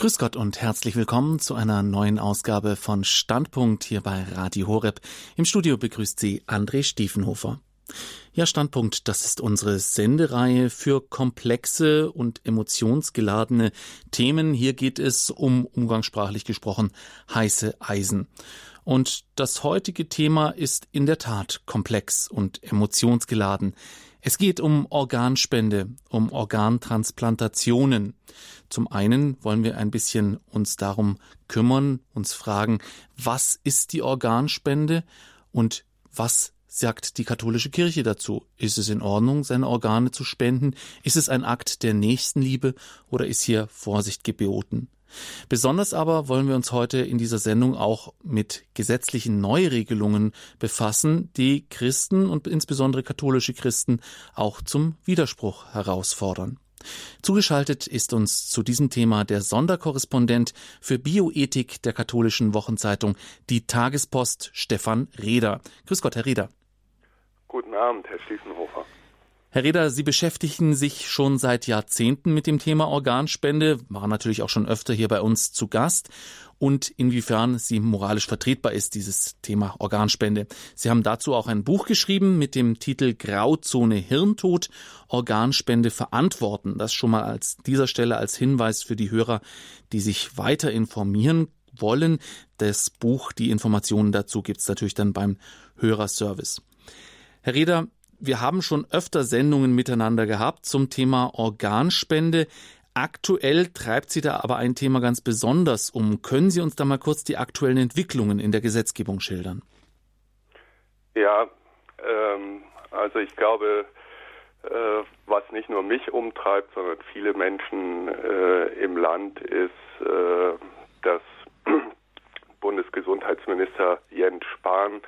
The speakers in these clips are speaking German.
Grüß Gott und herzlich willkommen zu einer neuen Ausgabe von Standpunkt hier bei Radio Horeb. Im Studio begrüßt Sie André Stiefenhofer. Ja, Standpunkt, das ist unsere Sendereihe für komplexe und emotionsgeladene Themen. Hier geht es um, umgangssprachlich gesprochen, heiße Eisen. Und das heutige Thema ist in der Tat komplex und emotionsgeladen. Es geht um Organspende, um Organtransplantationen. Zum einen wollen wir ein bisschen uns darum kümmern, uns fragen, was ist die Organspende und was sagt die katholische Kirche dazu? Ist es in Ordnung, seine Organe zu spenden? Ist es ein Akt der Nächstenliebe oder ist hier Vorsicht geboten? Besonders aber wollen wir uns heute in dieser Sendung auch mit gesetzlichen Neuregelungen befassen, die Christen und insbesondere katholische Christen auch zum Widerspruch herausfordern. Zugeschaltet ist uns zu diesem Thema der Sonderkorrespondent für Bioethik der katholischen Wochenzeitung Die Tagespost Stefan Reder. Grüß Gott, Herr Reder. Guten Abend, Herr Stiefenhofer. Herr Reder, Sie beschäftigen sich schon seit Jahrzehnten mit dem Thema Organspende, waren natürlich auch schon öfter hier bei uns zu Gast und inwiefern sie moralisch vertretbar ist, dieses Thema Organspende. Sie haben dazu auch ein Buch geschrieben mit dem Titel Grauzone Hirntod, Organspende verantworten. Das schon mal als dieser Stelle als Hinweis für die Hörer, die sich weiter informieren wollen. Das Buch, die Informationen dazu gibt's natürlich dann beim Hörerservice. Herr Reder, wir haben schon öfter Sendungen miteinander gehabt zum Thema Organspende. Aktuell treibt Sie da aber ein Thema ganz besonders um. Können Sie uns da mal kurz die aktuellen Entwicklungen in der Gesetzgebung schildern? Ja, ähm, also ich glaube, äh, was nicht nur mich umtreibt, sondern viele Menschen äh, im Land ist, äh, dass Bundesgesundheitsminister Jens Spahn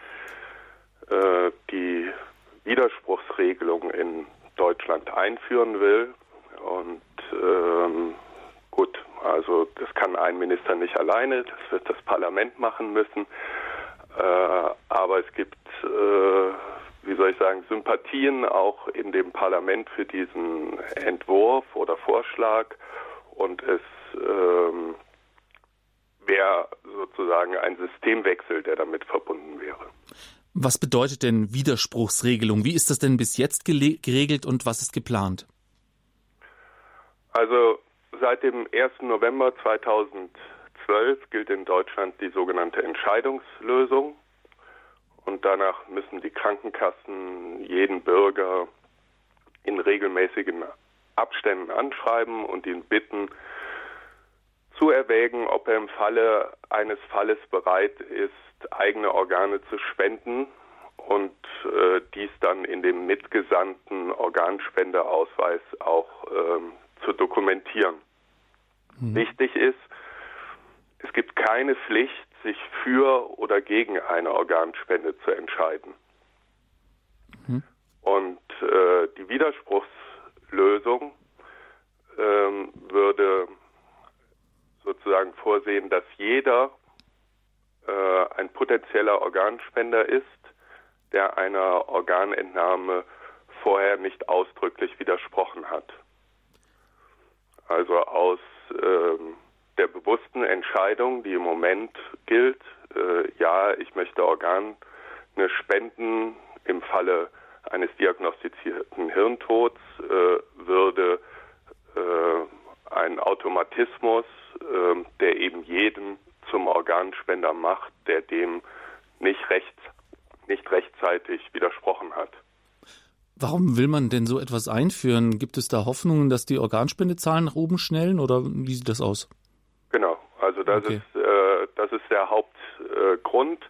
äh, die Widerspruchsregelung in Deutschland einführen will. Und ähm, gut, also das kann ein Minister nicht alleine, das wird das Parlament machen müssen. Äh, aber es gibt, äh, wie soll ich sagen, Sympathien auch in dem Parlament für diesen Entwurf oder Vorschlag. Und es ähm, wäre sozusagen ein Systemwechsel, der damit verbunden wäre. Was bedeutet denn Widerspruchsregelung? Wie ist das denn bis jetzt geregelt und was ist geplant? Also seit dem 1. November 2012 gilt in Deutschland die sogenannte Entscheidungslösung und danach müssen die Krankenkassen jeden Bürger in regelmäßigen Abständen anschreiben und ihn bitten, zu erwägen, ob er im Falle eines Falles bereit ist, eigene Organe zu spenden und äh, dies dann in dem mitgesandten Organspendeausweis auch ähm, zu dokumentieren. Mhm. Wichtig ist, es gibt keine Pflicht, sich für oder gegen eine Organspende zu entscheiden. Mhm. Und äh, die Widerspruchslösung ähm, würde sozusagen vorsehen, dass jeder äh, ein potenzieller Organspender ist, der einer Organentnahme vorher nicht ausdrücklich widersprochen hat. Also aus ähm, der bewussten Entscheidung, die im Moment gilt, äh, ja, ich möchte Organe spenden im Falle eines diagnostizierten Hirntods, äh, würde äh, ein Automatismus, äh, der eben jedem zum Organspender macht, der dem nicht, recht, nicht rechtzeitig widersprochen hat. Warum will man denn so etwas einführen? Gibt es da Hoffnungen, dass die Organspendezahlen nach oben schnellen oder wie sieht das aus? Genau, also das okay. ist äh, das ist der Hauptgrund.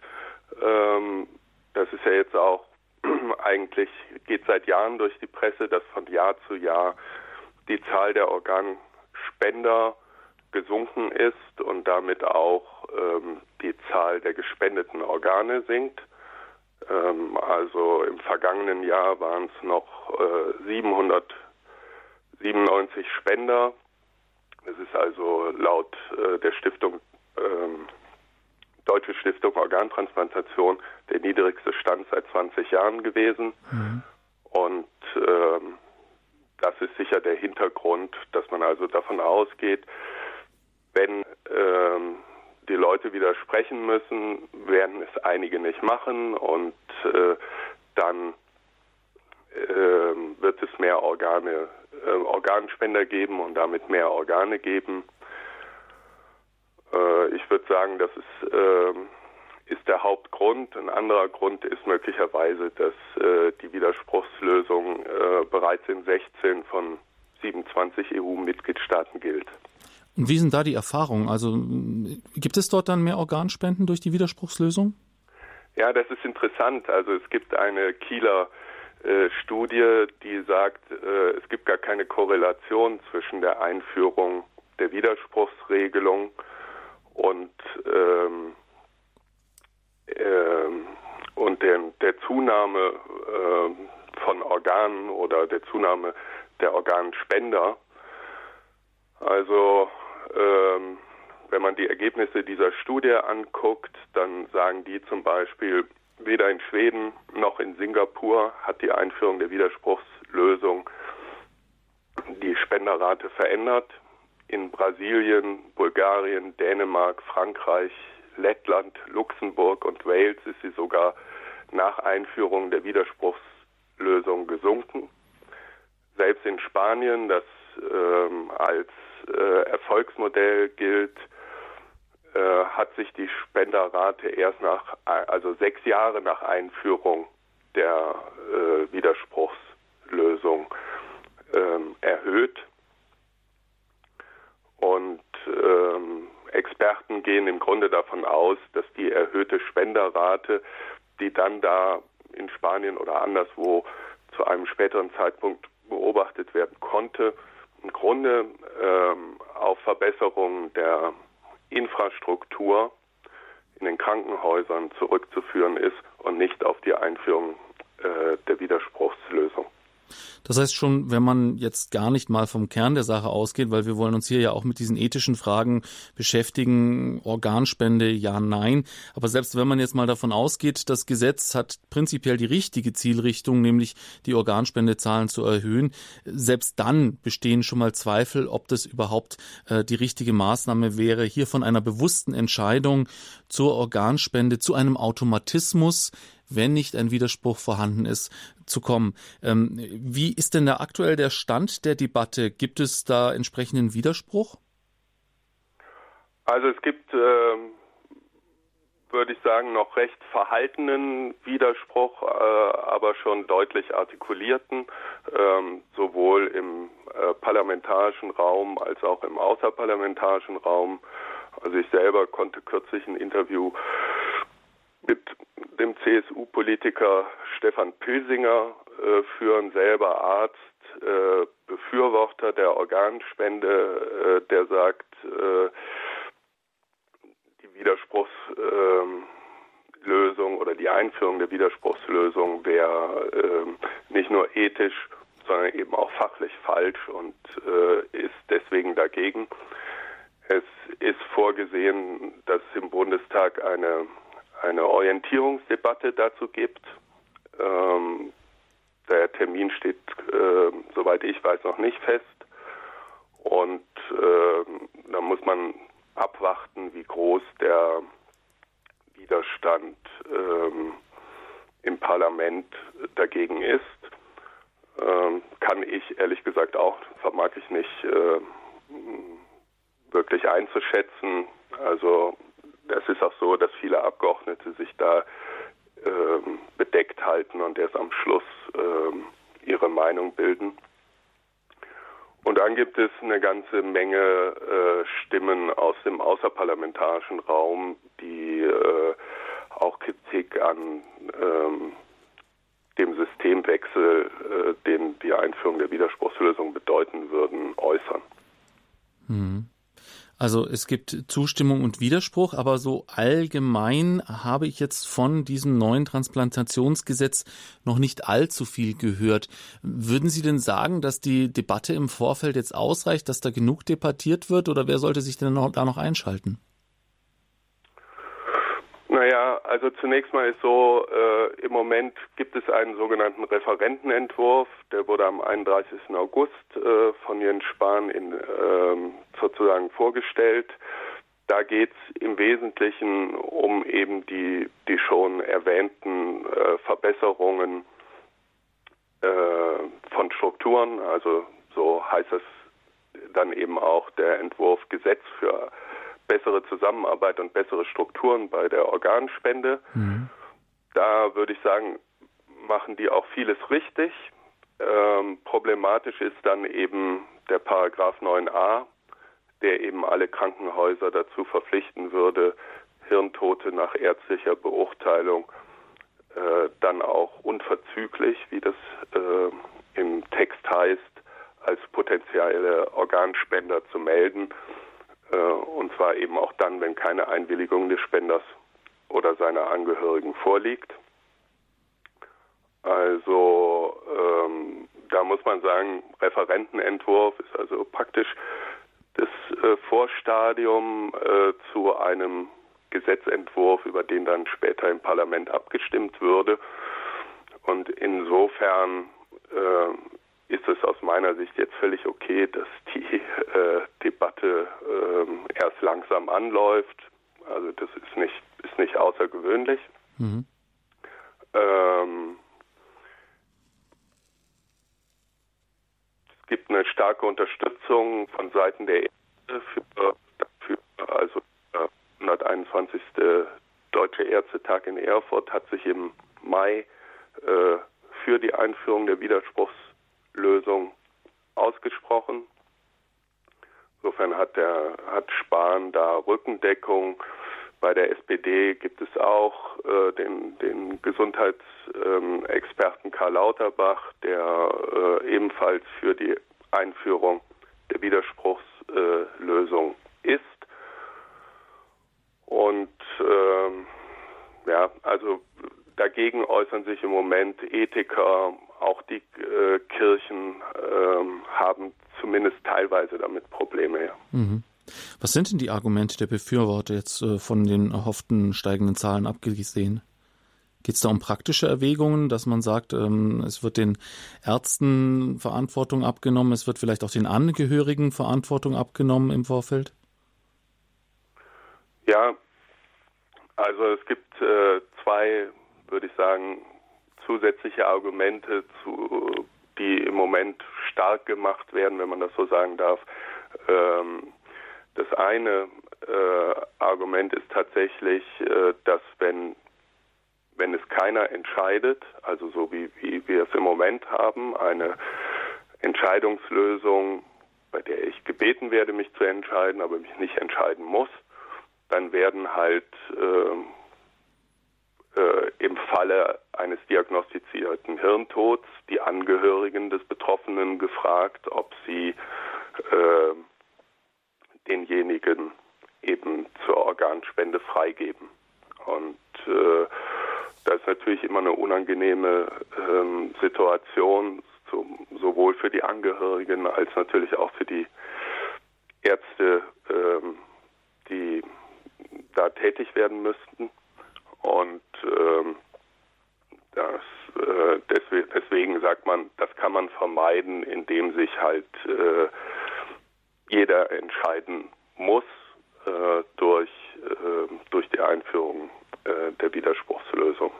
Äh, ähm, das ist ja jetzt auch eigentlich geht seit Jahren durch die Presse, dass von Jahr zu Jahr die Zahl der Organspender gesunken ist und damit auch ähm, die Zahl der gespendeten Organe sinkt. Ähm, also im vergangenen Jahr waren es noch äh, 797 Spender. Das ist also laut äh, der Stiftung ähm, Deutsche Stiftung Organtransplantation der niedrigste Stand seit 20 Jahren gewesen. Mhm. Und ähm, das ist sicher der Hintergrund, dass man also davon ausgeht, wenn Leute widersprechen müssen, werden es einige nicht machen und äh, dann äh, wird es mehr Organe, äh, Organspender geben und damit mehr Organe geben. Äh, ich würde sagen, das ist, ähm, ist der Hauptgrund. Ein anderer Grund ist möglicherweise, dass äh, die Widerspruchslösung äh, bereits in 16 von 27 EU-Mitgliedstaaten gilt. Und wie sind da die Erfahrungen? Also gibt es dort dann mehr Organspenden durch die Widerspruchslösung? Ja, das ist interessant. Also es gibt eine Kieler äh, Studie, die sagt, äh, es gibt gar keine Korrelation zwischen der Einführung der Widerspruchsregelung und ähm, ähm, und der, der Zunahme äh, von Organen oder der Zunahme der Organspender. Also ähm, wenn man die Ergebnisse dieser Studie anguckt, dann sagen die zum Beispiel, weder in Schweden noch in Singapur hat die Einführung der Widerspruchslösung die Spenderrate verändert. In Brasilien, Bulgarien, Dänemark, Frankreich, Lettland, Luxemburg und Wales ist sie sogar nach Einführung der Widerspruchslösung gesunken. Selbst in Spanien, das ähm, als äh, Erfolgsmodell gilt, äh, hat sich die Spenderrate erst nach, also sechs Jahre nach Einführung der äh, Widerspruchslösung ähm, erhöht. Und ähm, Experten gehen im Grunde davon aus, dass die erhöhte Spenderrate, die dann da in Spanien oder anderswo zu einem späteren Zeitpunkt beobachtet werden konnte, im Grunde ähm, auf Verbesserungen der Infrastruktur in den Krankenhäusern zurückzuführen ist und nicht auf die Einführung äh, der Widerspruchslösung. Das heißt schon, wenn man jetzt gar nicht mal vom Kern der Sache ausgeht, weil wir wollen uns hier ja auch mit diesen ethischen Fragen beschäftigen, Organspende, ja, nein. Aber selbst wenn man jetzt mal davon ausgeht, das Gesetz hat prinzipiell die richtige Zielrichtung, nämlich die Organspendezahlen zu erhöhen, selbst dann bestehen schon mal Zweifel, ob das überhaupt äh, die richtige Maßnahme wäre, hier von einer bewussten Entscheidung zur Organspende zu einem Automatismus wenn nicht ein Widerspruch vorhanden ist, zu kommen. Ähm, wie ist denn da aktuell der Stand der Debatte? Gibt es da entsprechenden Widerspruch? Also es gibt, äh, würde ich sagen, noch recht verhaltenen Widerspruch, äh, aber schon deutlich artikulierten, äh, sowohl im äh, parlamentarischen Raum als auch im außerparlamentarischen Raum. Also ich selber konnte kürzlich ein Interview mit dem CSU-Politiker Stefan Pilsinger äh, führen, selber Arzt, äh, Befürworter der Organspende, äh, der sagt, äh, die Widerspruchslösung ähm, oder die Einführung der Widerspruchslösung wäre ähm, nicht nur ethisch, sondern eben auch fachlich falsch und äh, ist deswegen dagegen. Es ist vorgesehen, dass im Bundestag eine eine Orientierungsdebatte dazu gibt. Ähm, der Termin steht, äh, soweit ich weiß, noch nicht fest. Und äh, da muss man abwarten, wie groß der Widerstand ähm, im Parlament dagegen ist. Ähm, kann ich ehrlich gesagt auch, vermag ich nicht äh, wirklich einzuschätzen. Also es ist auch so, dass viele Abgeordnete sich da ähm, bedeckt halten und erst am Schluss ähm, ihre Meinung bilden. Und dann gibt es eine ganze Menge äh, Stimmen aus dem außerparlamentarischen Raum, die äh, auch Kritik an ähm, dem Systemwechsel, äh, den die Einführung der Widerspruchslösung bedeuten würden, äußern. Mhm. Also es gibt Zustimmung und Widerspruch, aber so allgemein habe ich jetzt von diesem neuen Transplantationsgesetz noch nicht allzu viel gehört. Würden Sie denn sagen, dass die Debatte im Vorfeld jetzt ausreicht, dass da genug debattiert wird oder wer sollte sich denn da noch einschalten? Naja, also zunächst mal ist so, äh, im Moment gibt es einen sogenannten Referentenentwurf, der wurde am 31. August äh, von Jens Spahn in, ähm, sozusagen vorgestellt. da geht es im Wesentlichen um eben die, die schon erwähnten äh, Verbesserungen äh, von Strukturen. Also so heißt es dann eben auch der Entwurf Gesetz für bessere Zusammenarbeit und bessere Strukturen bei der Organspende. Mhm. Da würde ich sagen, machen die auch vieles richtig. Ähm, problematisch ist dann eben der Paragraph 9a, der eben alle Krankenhäuser dazu verpflichten würde, Hirntote nach ärztlicher Beurteilung äh, dann auch unverzüglich, wie das äh, im Text heißt, als potenzielle Organspender zu melden. Äh, und zwar eben auch dann, wenn keine Einwilligung des Spenders oder seiner Angehörigen vorliegt. Also ähm, da muss man sagen, Referentenentwurf ist also praktisch das äh, Vorstadium äh, zu einem Gesetzentwurf, über den dann später im Parlament abgestimmt würde. Und insofern äh, ist es aus meiner Sicht jetzt völlig okay, dass die äh, Debatte äh, erst langsam anläuft. Also das ist nicht, ist nicht außergewöhnlich. Mhm. Ähm, es gibt eine starke Unterstützung von Seiten der Ärzte für, dafür, also der 121. Deutsche Ärztetag in Erfurt hat sich im Mai äh, für die Einführung der Widerspruchslösung ausgesprochen. Insofern hat der hat Spahn da Rückendeckung. Bei der SPD gibt es auch äh, den, den Gesundheitsexperten ähm, Karl Lauterbach, der äh, ebenfalls für die Einführung der Widerspruchslösung äh, ist. Und ähm, ja, also dagegen äußern sich im Moment Ethiker, auch die äh, Kirchen äh, haben zumindest teilweise damit Probleme. Ja. Mhm. Was sind denn die Argumente der Befürworter jetzt äh, von den erhofften steigenden Zahlen abgesehen? Geht es da um praktische Erwägungen, dass man sagt, ähm, es wird den Ärzten Verantwortung abgenommen, es wird vielleicht auch den Angehörigen Verantwortung abgenommen im Vorfeld? Ja, also es gibt äh, zwei, würde ich sagen, zusätzliche Argumente, zu, die im Moment stark gemacht werden, wenn man das so sagen darf. Ähm, das eine äh, Argument ist tatsächlich, äh, dass wenn wenn es keiner entscheidet, also so wie, wie wir es im Moment haben, eine Entscheidungslösung, bei der ich gebeten werde, mich zu entscheiden, aber mich nicht entscheiden muss, dann werden halt äh, äh, im Falle eines diagnostizierten Hirntods die Angehörigen des Betroffenen gefragt, ob sie äh, denjenigen eben zur Organspende freigeben. Und äh, das ist natürlich immer eine unangenehme ähm, Situation, so, sowohl für die Angehörigen als natürlich auch für die Ärzte, ähm, die da tätig werden müssten. Und ähm, das, äh, deswegen, deswegen, sagt man, das kann man vermeiden, indem sich halt äh, jeder entscheiden muss äh, durch, äh, durch die Einführung äh, der Widerspruchslösung.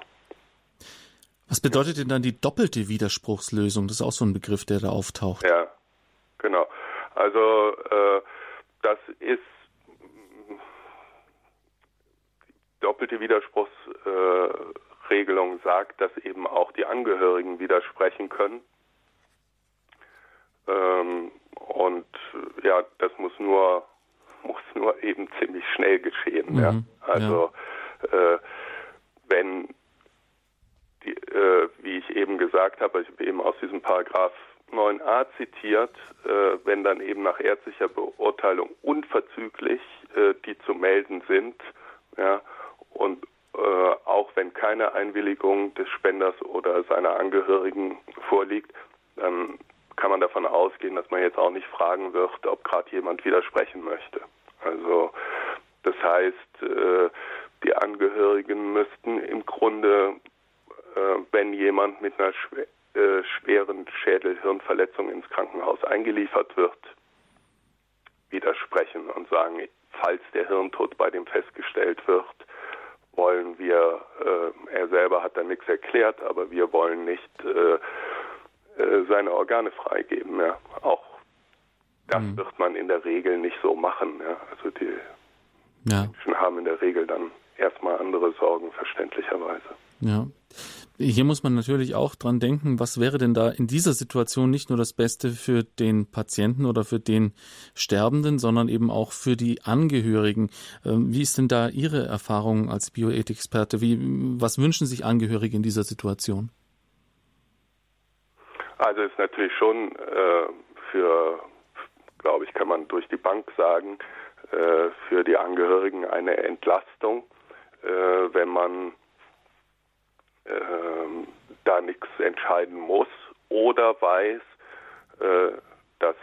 Was bedeutet denn dann die doppelte Widerspruchslösung? Das ist auch so ein Begriff, der da auftaucht. Ja, genau. Also äh, das ist die doppelte Widerspruchsregelung äh, sagt, dass eben auch die Angehörigen widersprechen können. Ähm, und ja, das muss nur muss nur eben ziemlich schnell geschehen. Mhm, ja. Also ja äh, wenn, die, äh, wie ich eben gesagt habe, ich habe eben aus diesem Paragraph 9a zitiert, äh, wenn dann eben nach ärztlicher Beurteilung unverzüglich äh, die zu melden sind, ja, und äh, auch wenn keine Einwilligung des Spenders oder seiner Angehörigen vorliegt, dann kann man davon ausgehen, dass man jetzt auch nicht fragen wird, ob gerade jemand widersprechen möchte. Also das heißt, äh, die Angehörigen müssten im Grunde, äh, wenn jemand mit einer schwer, äh, schweren Schädelhirnverletzung ins Krankenhaus eingeliefert wird, widersprechen und sagen, falls der Hirntod bei dem festgestellt wird, wollen wir, äh, er selber hat da nichts erklärt, aber wir wollen nicht äh, äh, seine Organe freigeben. Ja. Auch das mhm. wird man in der Regel nicht so machen. Ja. Also die ja. Menschen haben in der Regel dann erstmal andere Sorgen, verständlicherweise. Ja. Hier muss man natürlich auch dran denken, was wäre denn da in dieser Situation nicht nur das Beste für den Patienten oder für den Sterbenden, sondern eben auch für die Angehörigen. Ähm, wie ist denn da Ihre Erfahrung als Bioethikexperte? Wie, was wünschen sich Angehörige in dieser Situation? Also ist natürlich schon äh, für, glaube ich, kann man durch die Bank sagen, äh, für die Angehörigen eine Entlastung, äh, wenn man äh, da nichts entscheiden muss oder weiß, äh, dass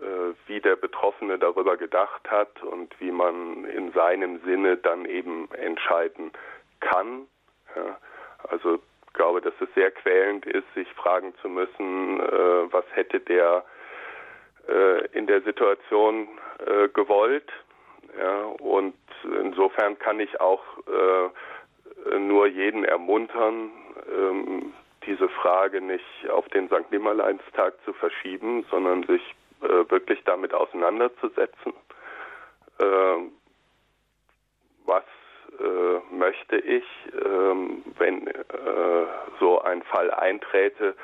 äh, wie der Betroffene darüber gedacht hat und wie man in seinem Sinne dann eben entscheiden kann. Ja, also ich glaube, dass es sehr quälend ist, sich fragen zu müssen, äh, was hätte der äh, in der Situation äh, gewollt. Ja, und insofern kann ich auch äh, nur jeden ermuntern, ähm, diese Frage nicht auf den St. Nimmerleinstag zu verschieben, sondern sich äh, wirklich damit auseinanderzusetzen. Äh, was äh, möchte ich, ähm, wenn äh, so ein Fall einträte,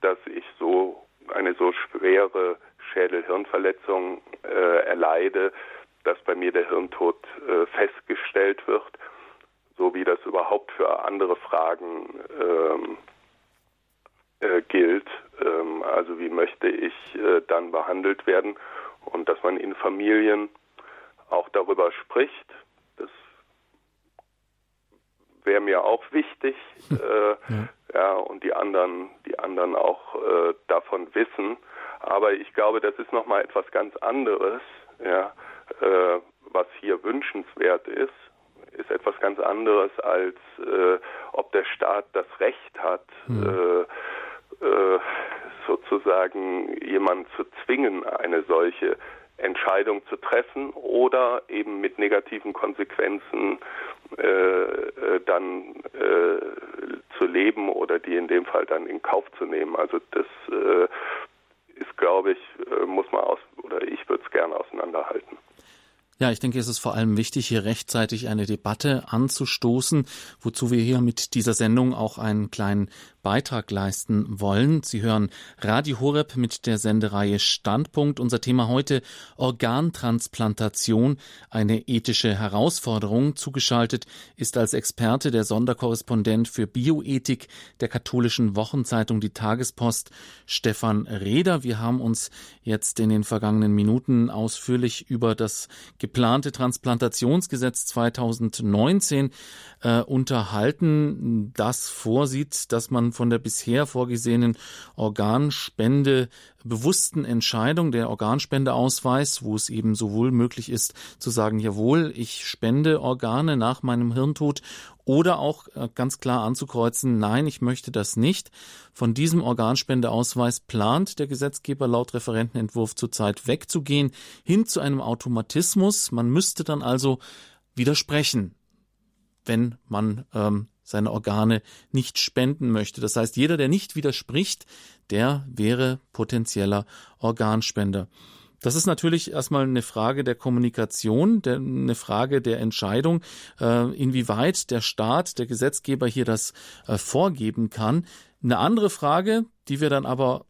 dass ich so eine so schwere Schädel-Hirnverletzung äh, erleide, dass bei mir der Hirntod äh, festgestellt wird so wie das überhaupt für andere Fragen ähm, äh, gilt. Ähm, also wie möchte ich äh, dann behandelt werden und dass man in Familien auch darüber spricht. Das wäre mir auch wichtig. Äh, ja. ja. und die anderen, die anderen auch äh, davon wissen. Aber ich glaube, das ist nochmal etwas ganz anderes, ja, äh, was hier wünschenswert ist ist etwas ganz anderes, als äh, ob der Staat das Recht hat, hm. äh, äh, sozusagen jemanden zu zwingen, eine solche Entscheidung zu treffen oder eben mit negativen Konsequenzen äh, äh, dann äh, zu leben oder die in dem Fall dann in Kauf zu nehmen. Also das äh, ist, glaube ich, äh, muss man aus oder ich würde es gerne auseinanderhalten. Ja, ich denke, es ist vor allem wichtig, hier rechtzeitig eine Debatte anzustoßen, wozu wir hier mit dieser Sendung auch einen kleinen Beitrag leisten wollen. Sie hören Radio Horeb mit der Sendereihe Standpunkt. Unser Thema heute Organtransplantation, eine ethische Herausforderung. Zugeschaltet ist als Experte der Sonderkorrespondent für Bioethik der katholischen Wochenzeitung Die Tagespost, Stefan Reder. Wir haben uns jetzt in den vergangenen Minuten ausführlich über das geplante Transplantationsgesetz 2019 äh, unterhalten, das vorsieht, dass man von der bisher vorgesehenen Organspende bewussten Entscheidung, der Organspendeausweis, wo es eben sowohl möglich ist zu sagen, jawohl, ich spende Organe nach meinem Hirntod oder auch äh, ganz klar anzukreuzen, nein, ich möchte das nicht. Von diesem Organspendeausweis plant der Gesetzgeber laut Referentenentwurf zurzeit wegzugehen, hin zu einem Automatismus. Man müsste dann also widersprechen wenn man ähm, seine Organe nicht spenden möchte. Das heißt, jeder, der nicht widerspricht, der wäre potenzieller Organspender. Das ist natürlich erstmal eine Frage der Kommunikation, der, eine Frage der Entscheidung, äh, inwieweit der Staat, der Gesetzgeber hier das äh, vorgeben kann. Eine andere Frage, die wir dann aber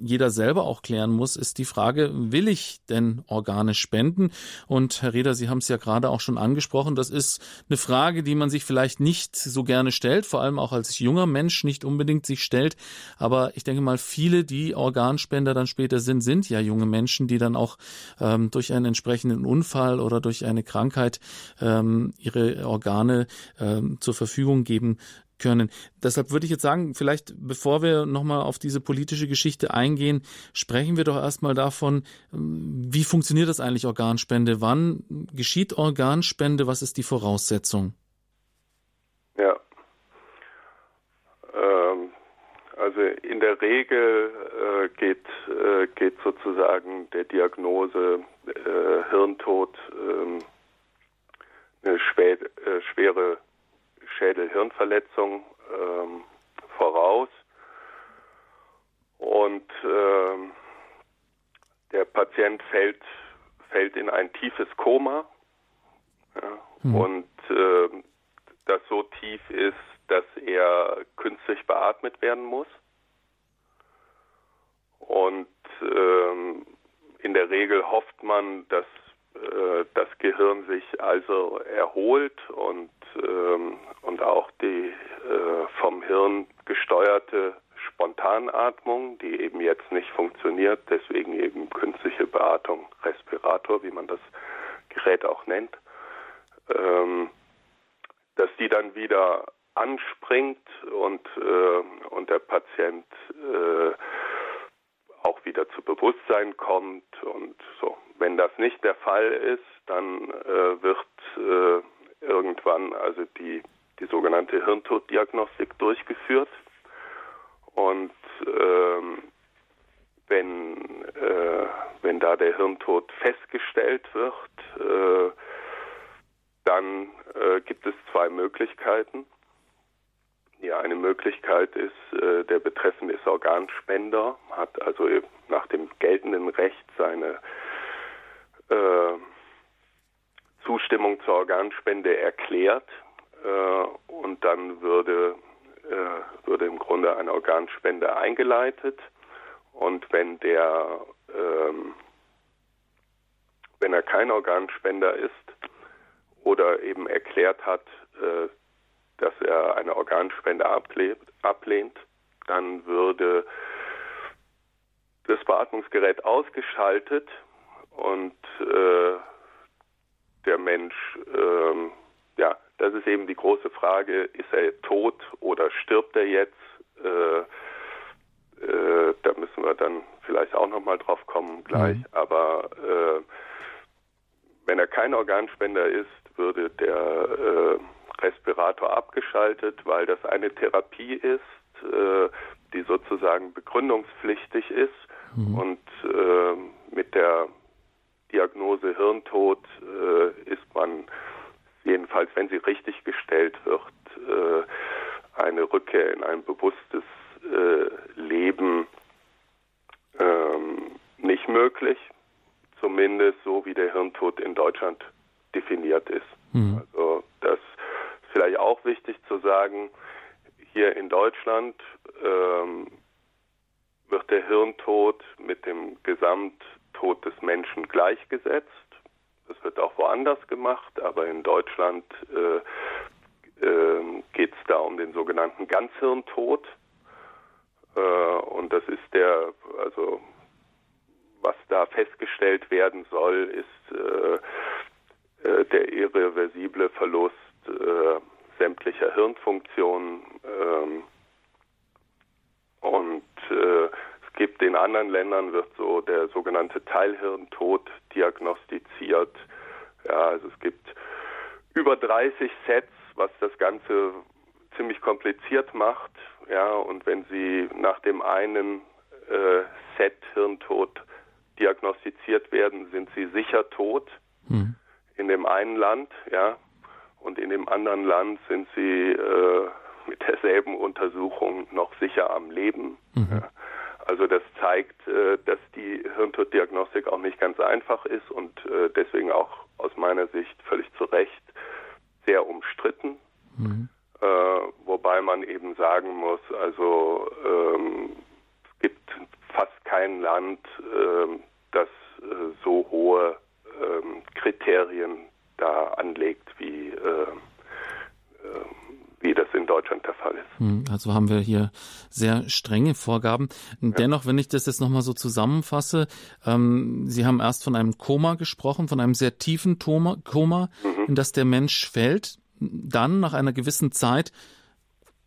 jeder selber auch klären muss, ist die Frage, will ich denn Organe spenden? Und Herr Reder, Sie haben es ja gerade auch schon angesprochen, das ist eine Frage, die man sich vielleicht nicht so gerne stellt, vor allem auch als junger Mensch nicht unbedingt sich stellt. Aber ich denke mal, viele, die Organspender dann später sind, sind ja junge Menschen, die dann auch ähm, durch einen entsprechenden Unfall oder durch eine Krankheit ähm, ihre Organe ähm, zur Verfügung geben können. Deshalb würde ich jetzt sagen, vielleicht bevor wir nochmal auf diese politische Geschichte eingehen, sprechen wir doch erstmal davon, wie funktioniert das eigentlich Organspende? Wann geschieht Organspende? Was ist die Voraussetzung? Ja. Ähm, Also in der Regel äh, geht, äh, geht sozusagen der Diagnose äh, Hirntod ähm, eine schwer, äh, schwere Schädel-Hirnverletzung ähm, voraus. Und ähm, der Patient fällt, fällt in ein tiefes Koma. Ja, hm. Und äh, das so tief ist, dass er künstlich beatmet werden muss. Und ähm, in der Regel hofft man, dass äh, das Gehirn sich also erholt und, ähm, und auch die äh, vom Hirn gesteuerte Spontanatmung, die eben jetzt nicht funktioniert, deswegen eben künstliche Beatmung, Respirator, wie man das Gerät auch nennt, ähm, dass die dann wieder anspringt und, äh, und der Patient äh, auch wieder zu Bewusstsein kommt und so. Wenn das nicht der Fall ist, dann äh, wird äh, irgendwann also die, die sogenannte Hirntoddiagnostik durchgeführt. Und ähm, wenn, äh, wenn da der Hirntod festgestellt wird, äh, dann äh, gibt es zwei Möglichkeiten. Ja, eine Möglichkeit ist, äh, der Betreffende ist Organspender, hat also nach dem geltenden Recht seine äh, Zustimmung zur Organspende erklärt äh, und dann würde, äh, würde im Grunde eine Organspende eingeleitet. Und wenn der ähm, wenn er kein Organspender ist oder eben erklärt hat, äh, dass er eine Organspende ablehnt, dann würde das Beatmungsgerät ausgeschaltet und äh, der Mensch, ähm, ja, das ist eben die große Frage, ist er tot oder stirbt er jetzt? Äh, äh, da müssen wir dann vielleicht auch nochmal drauf kommen gleich. Mhm. Aber äh, wenn er kein Organspender ist, würde der äh, Respirator abgeschaltet, weil das eine Therapie ist, äh, die sozusagen begründungspflichtig ist mhm. und äh, mit der Diagnose Hirntod äh, ist man jedenfalls, wenn sie richtig gestellt wird, äh, eine Rückkehr in ein bewusstes äh, Leben ähm, nicht möglich, zumindest so wie der Hirntod in Deutschland definiert ist. Mhm. Also das vielleicht auch wichtig zu sagen, hier in Deutschland ähm, wird der Hirntod mit dem Gesamttod des Menschen gleichgesetzt. Das wird auch woanders gemacht, aber in Deutschland äh, äh, geht es da um den sogenannten Ganzhirntod. Äh, und das ist der, also was da festgestellt werden soll, ist äh, äh, der irreversible Verlust äh, sämtlicher Hirnfunktionen. Ähm, und gibt in anderen Ländern wird so der sogenannte Teilhirntod diagnostiziert. Ja, also es gibt über 30 Sets, was das Ganze ziemlich kompliziert macht. Ja, und wenn Sie nach dem einen äh, Set Hirntod diagnostiziert werden, sind Sie sicher tot. Hm. In dem einen Land, ja, und in dem anderen Land sind sie äh, mit derselben Untersuchung noch sicher am Leben. Mhm. Ja. Also das zeigt, äh, dass die Hirntoddiagnostik auch nicht ganz einfach ist und äh, deswegen auch aus meiner Sicht völlig zu Recht sehr umstritten. Mhm. Äh, wobei man eben sagen muss, also ähm, es gibt fast kein Land, ähm, das so hohe ähm, Kriterien da anlegt, wie, wie das in Deutschland der Fall ist. Hm, also haben wir hier sehr strenge Vorgaben. Dennoch, wenn ich das jetzt nochmal so zusammenfasse, ähm, Sie haben erst von einem Koma gesprochen, von einem sehr tiefen Toma, Koma, mhm. in das der Mensch fällt. Dann, nach einer gewissen Zeit,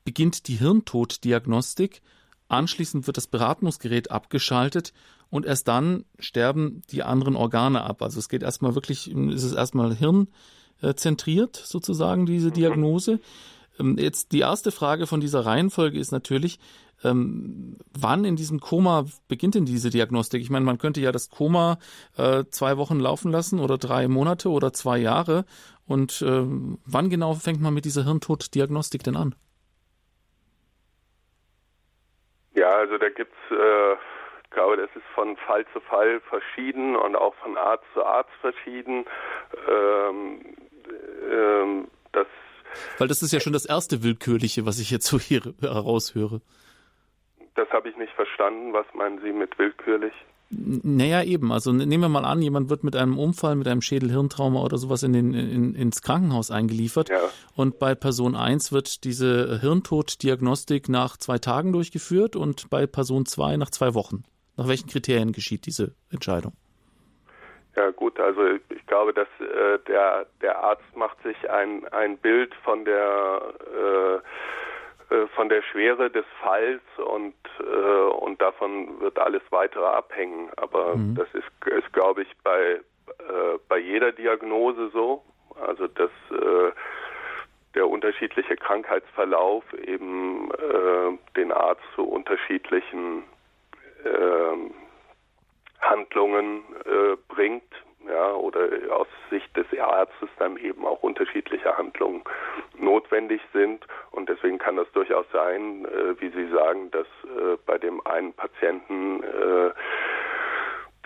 beginnt die Hirntoddiagnostik. Anschließend wird das Beratungsgerät abgeschaltet und erst dann sterben die anderen Organe ab. Also es geht erstmal wirklich, ist es erstmal hirnzentriert sozusagen, diese mhm. Diagnose. Ähm, jetzt die erste Frage von dieser Reihenfolge ist natürlich, ähm, wann in diesem Koma beginnt denn diese Diagnostik? Ich meine, man könnte ja das Koma äh, zwei Wochen laufen lassen oder drei Monate oder zwei Jahre. Und äh, wann genau fängt man mit dieser Hirntoddiagnostik denn an? Ja, also da gibt's, äh, ich glaube, das ist von Fall zu Fall verschieden und auch von Arzt zu Arzt verschieden. Ähm, ähm, das Weil das ist ja schon das erste Willkürliche, was ich jetzt so hier heraushöre. Das habe ich nicht verstanden. Was meinen Sie mit willkürlich? Naja, eben. Also nehmen wir mal an, jemand wird mit einem Unfall, mit einem Schädel-Hirntrauma oder sowas in den, in, ins Krankenhaus eingeliefert. Ja. Und bei Person 1 wird diese Hirntoddiagnostik nach zwei Tagen durchgeführt und bei Person 2 nach zwei Wochen. Nach welchen Kriterien geschieht diese Entscheidung? Ja gut, also glaube, dass äh, der, der Arzt macht sich ein, ein Bild von der äh, äh, von der Schwere des Falls und äh, und davon wird alles weitere abhängen. Aber mhm. das ist, ist glaube ich bei äh, bei jeder Diagnose so, also dass äh, der unterschiedliche Krankheitsverlauf eben äh, den Arzt zu unterschiedlichen äh, Handlungen äh, bringt ja, oder aus Sicht des Arztes dann eben auch unterschiedliche Handlungen notwendig sind. Und deswegen kann das durchaus sein, äh, wie Sie sagen, dass äh, bei dem einen Patienten äh,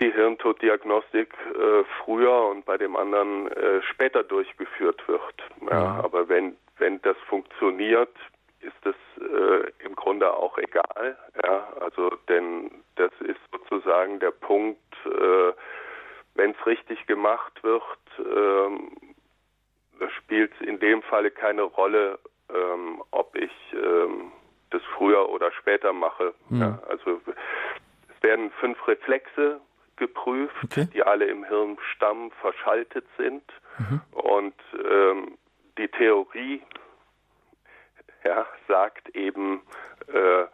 die Hirntoddiagnostik äh, früher und bei dem anderen äh, später durchgeführt wird. Ja, aber wenn, wenn das funktioniert, ist das äh, im Grunde auch egal. Ja, also denn das ist sozusagen der Punkt, äh, richtig gemacht wird, ähm, spielt in dem Falle keine Rolle, ähm, ob ich ähm, das früher oder später mache. Mhm. Ja, also es werden fünf Reflexe geprüft, okay. die alle im Hirnstamm verschaltet sind. Mhm. Und ähm, die Theorie ja, sagt eben, äh,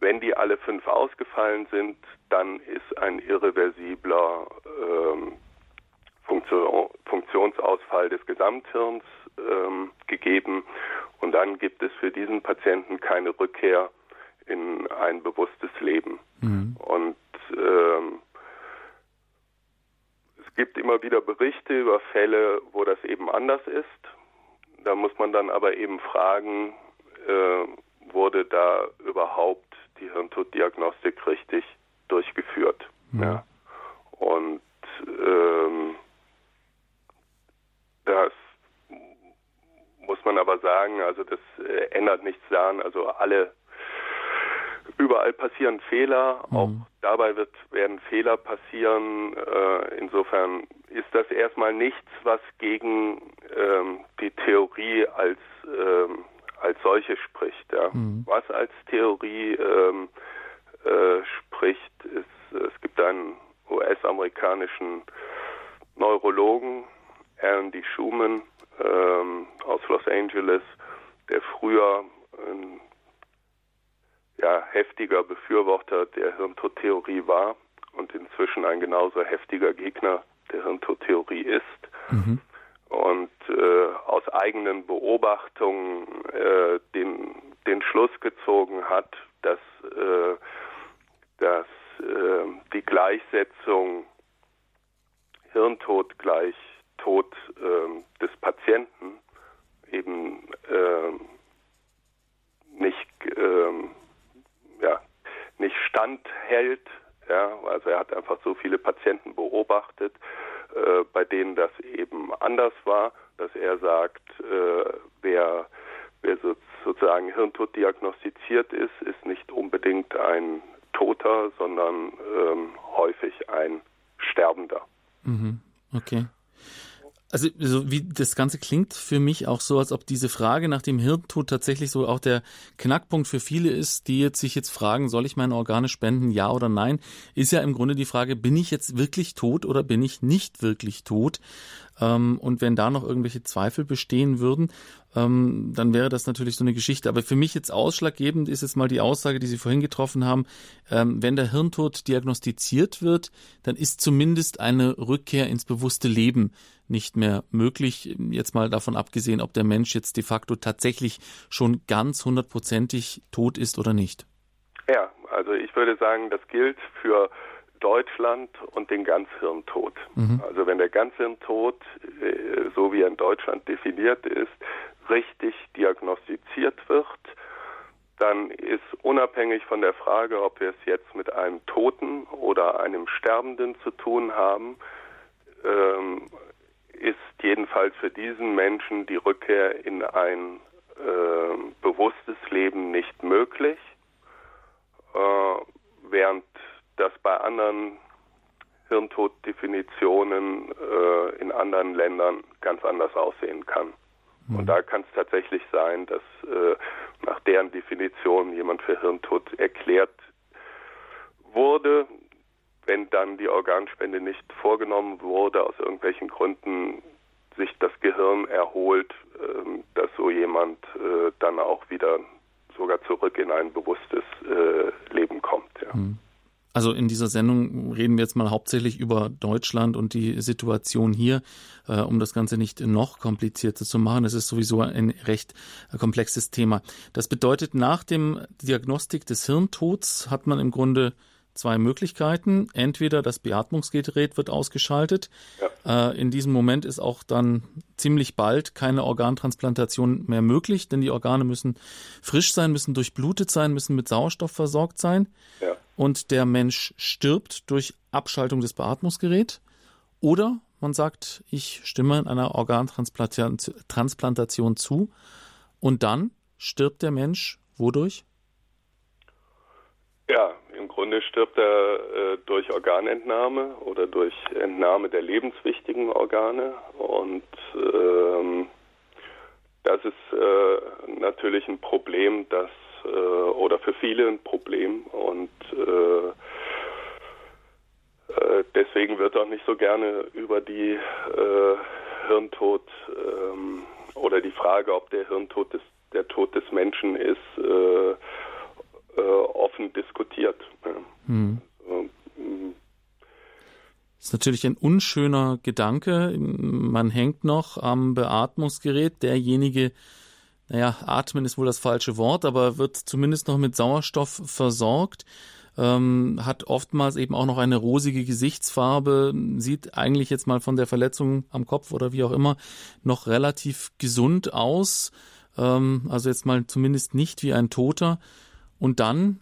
wenn die alle fünf ausgefallen sind, dann ist ein irreversibler ähm, Funktion, Funktionsausfall des Gesamthirns ähm, gegeben und dann gibt es für diesen Patienten keine Rückkehr in ein bewusstes Leben. Mhm. Und ähm, es gibt immer wieder Berichte über Fälle, wo das eben anders ist. Da muss man dann aber eben fragen, äh, wurde da überhaupt die Hirntoddiagnostik richtig durchgeführt. Mhm. Ja. Und ähm, das muss man aber sagen, also das äh, ändert nichts daran. Also alle überall passieren Fehler, mhm. auch dabei wird, werden Fehler passieren. Äh, insofern ist das erstmal nichts, was gegen ähm, die Theorie als ähm, als solche spricht. Ja. Mhm. Was als Theorie ähm, äh, spricht, ist, es gibt einen US-amerikanischen Neurologen, D. Schumann ähm, aus Los Angeles, der früher ein ja, heftiger Befürworter der Hirntodtheorie war und inzwischen ein genauso heftiger Gegner der Hirntodtheorie ist. Mhm und äh, aus eigenen Beobachtungen äh, den, den Schluss gezogen hat, dass, äh, dass äh, die Gleichsetzung Hirntod gleich Tod äh, des Patienten eben äh, nicht, äh, ja, nicht standhält. Ja, also er hat einfach so viele Patienten beobachtet äh, bei denen das eben anders war, dass er sagt, äh, wer, wer so, sozusagen Hirntod diagnostiziert ist, ist nicht unbedingt ein Toter, sondern ähm, häufig ein Sterbender. Mhm. Okay. Also so wie das Ganze klingt für mich auch so, als ob diese Frage nach dem Hirntod tatsächlich so auch der Knackpunkt für viele ist, die jetzt sich jetzt fragen, soll ich meine Organe spenden, ja oder nein? Ist ja im Grunde die Frage, bin ich jetzt wirklich tot oder bin ich nicht wirklich tot? Ähm, und wenn da noch irgendwelche Zweifel bestehen würden, ähm, dann wäre das natürlich so eine Geschichte. Aber für mich jetzt ausschlaggebend ist jetzt mal die Aussage, die Sie vorhin getroffen haben, ähm, wenn der Hirntod diagnostiziert wird, dann ist zumindest eine Rückkehr ins bewusste Leben nicht mehr möglich. Jetzt mal davon abgesehen, ob der Mensch jetzt de facto tatsächlich schon ganz hundertprozentig tot ist oder nicht. Ja, also ich würde sagen, das gilt für Deutschland und den Ganzhirntod. Mhm. Also wenn der Ganzhirntod, äh, so wie er in Deutschland definiert ist, richtig diagnostiziert wird, dann ist unabhängig von der Frage, ob wir es jetzt mit einem Toten oder einem Sterbenden zu tun haben, ähm, ist jedenfalls für diesen Menschen die Rückkehr in ein äh, bewusstes Leben nicht möglich, äh, während das bei anderen Hirntoddefinitionen äh, in anderen Ländern ganz anders aussehen kann. Mhm. Und da kann es tatsächlich sein, dass äh, nach deren Definition jemand für Hirntod erklärt wurde, wenn dann die Organspende nicht vorgenommen wurde, aus irgendwelchen Gründen sich das Gehirn erholt, äh, dass so jemand äh, dann auch wieder sogar zurück in ein bewusstes äh, Leben kommt. Ja. Mhm. Also in dieser Sendung reden wir jetzt mal hauptsächlich über Deutschland und die Situation hier, äh, um das Ganze nicht noch komplizierter zu machen. Es ist sowieso ein recht komplexes Thema. Das bedeutet, nach dem Diagnostik des Hirntods hat man im Grunde zwei Möglichkeiten. Entweder das Beatmungsgerät wird ausgeschaltet. Ja. Äh, in diesem Moment ist auch dann ziemlich bald keine Organtransplantation mehr möglich, denn die Organe müssen frisch sein, müssen durchblutet sein, müssen mit Sauerstoff versorgt sein. Ja. Und der Mensch stirbt durch Abschaltung des Beatmungsgeräts. Oder man sagt, ich stimme einer Organtransplantation zu. Und dann stirbt der Mensch wodurch? Ja, im Grunde stirbt er äh, durch Organentnahme oder durch Entnahme der lebenswichtigen Organe. Und ähm, das ist äh, natürlich ein Problem, das äh, oder für viele ein Problem. Und äh, äh, deswegen wird auch nicht so gerne über die äh, Hirntod ähm, oder die Frage, ob der Hirntod des, der Tod des Menschen ist, äh, offen diskutiert. Hm. Das ist natürlich ein unschöner Gedanke. Man hängt noch am Beatmungsgerät. Derjenige, naja, atmen ist wohl das falsche Wort, aber wird zumindest noch mit Sauerstoff versorgt. Ähm, hat oftmals eben auch noch eine rosige Gesichtsfarbe, sieht eigentlich jetzt mal von der Verletzung am Kopf oder wie auch immer noch relativ gesund aus. Ähm, also jetzt mal zumindest nicht wie ein Toter. Und dann,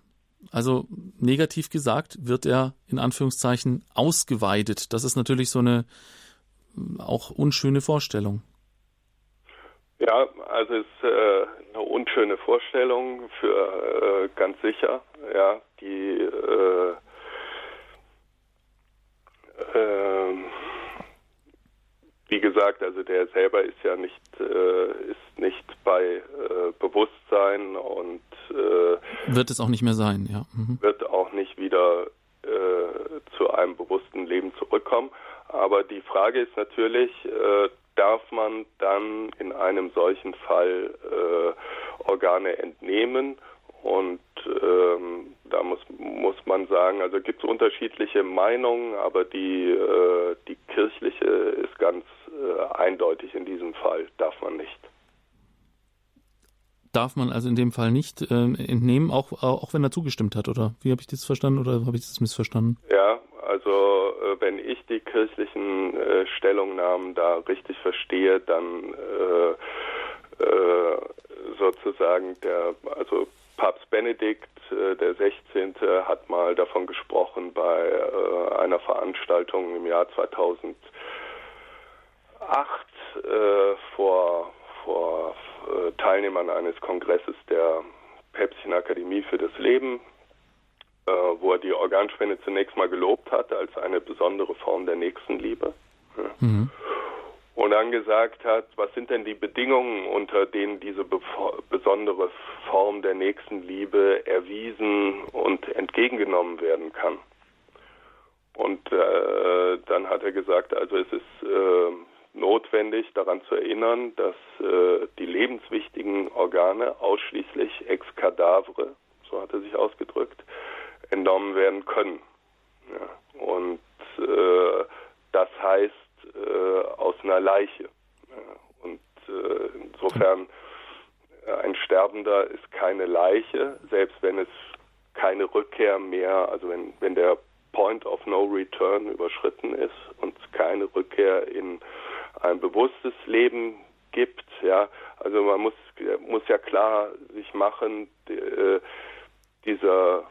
also negativ gesagt, wird er in Anführungszeichen ausgeweidet. Das ist natürlich so eine auch unschöne Vorstellung. Ja, also es ist äh, eine unschöne Vorstellung für äh, ganz sicher, ja, die äh, ähm, wie gesagt, also der selber ist ja nicht äh, ist nicht bei äh, Bewusstsein und äh, wird es auch nicht mehr sein, ja. Mhm. Wird auch nicht wieder äh, zu einem bewussten Leben zurückkommen. Aber die Frage ist natürlich, äh, darf man dann in einem solchen Fall äh, Organe entnehmen? Und ähm, da muss, muss man sagen, also gibt es unterschiedliche Meinungen, aber die, äh, die kirchliche ist ganz äh, eindeutig in diesem Fall, darf man nicht darf man also in dem Fall nicht äh, entnehmen, auch, auch wenn er zugestimmt hat, oder? Wie habe ich das verstanden oder habe ich das missverstanden? Ja, also äh, wenn ich die kirchlichen äh, Stellungnahmen da richtig verstehe, dann äh, äh, sozusagen der, also Papst Benedikt äh, der 16. hat mal davon gesprochen bei einer Veranstaltung im Jahr 2008 vor vor äh, Teilnehmern eines Kongresses der Päpstlichen Akademie für das Leben, äh, wo er die Organspende zunächst mal gelobt hat als eine besondere Form der Nächstenliebe. Ja. Und dann gesagt hat, was sind denn die Bedingungen, unter denen diese besondere Form der Nächstenliebe erwiesen und entgegengenommen werden kann. Und äh, dann hat er gesagt, also es ist äh, notwendig, daran zu erinnern, dass äh, die lebenswichtigen Organe ausschließlich ex cadavre, so hat er sich ausgedrückt, entnommen werden können. Ja. Und äh, das heißt äh, aus einer Leiche. Und äh, insofern äh, ein Sterbender ist keine Leiche, selbst wenn es keine Rückkehr mehr, also wenn, wenn der Point of No Return überschritten ist und keine Rückkehr in ein bewusstes Leben gibt. Ja, also man muss muss ja klar sich machen, die, äh, dieser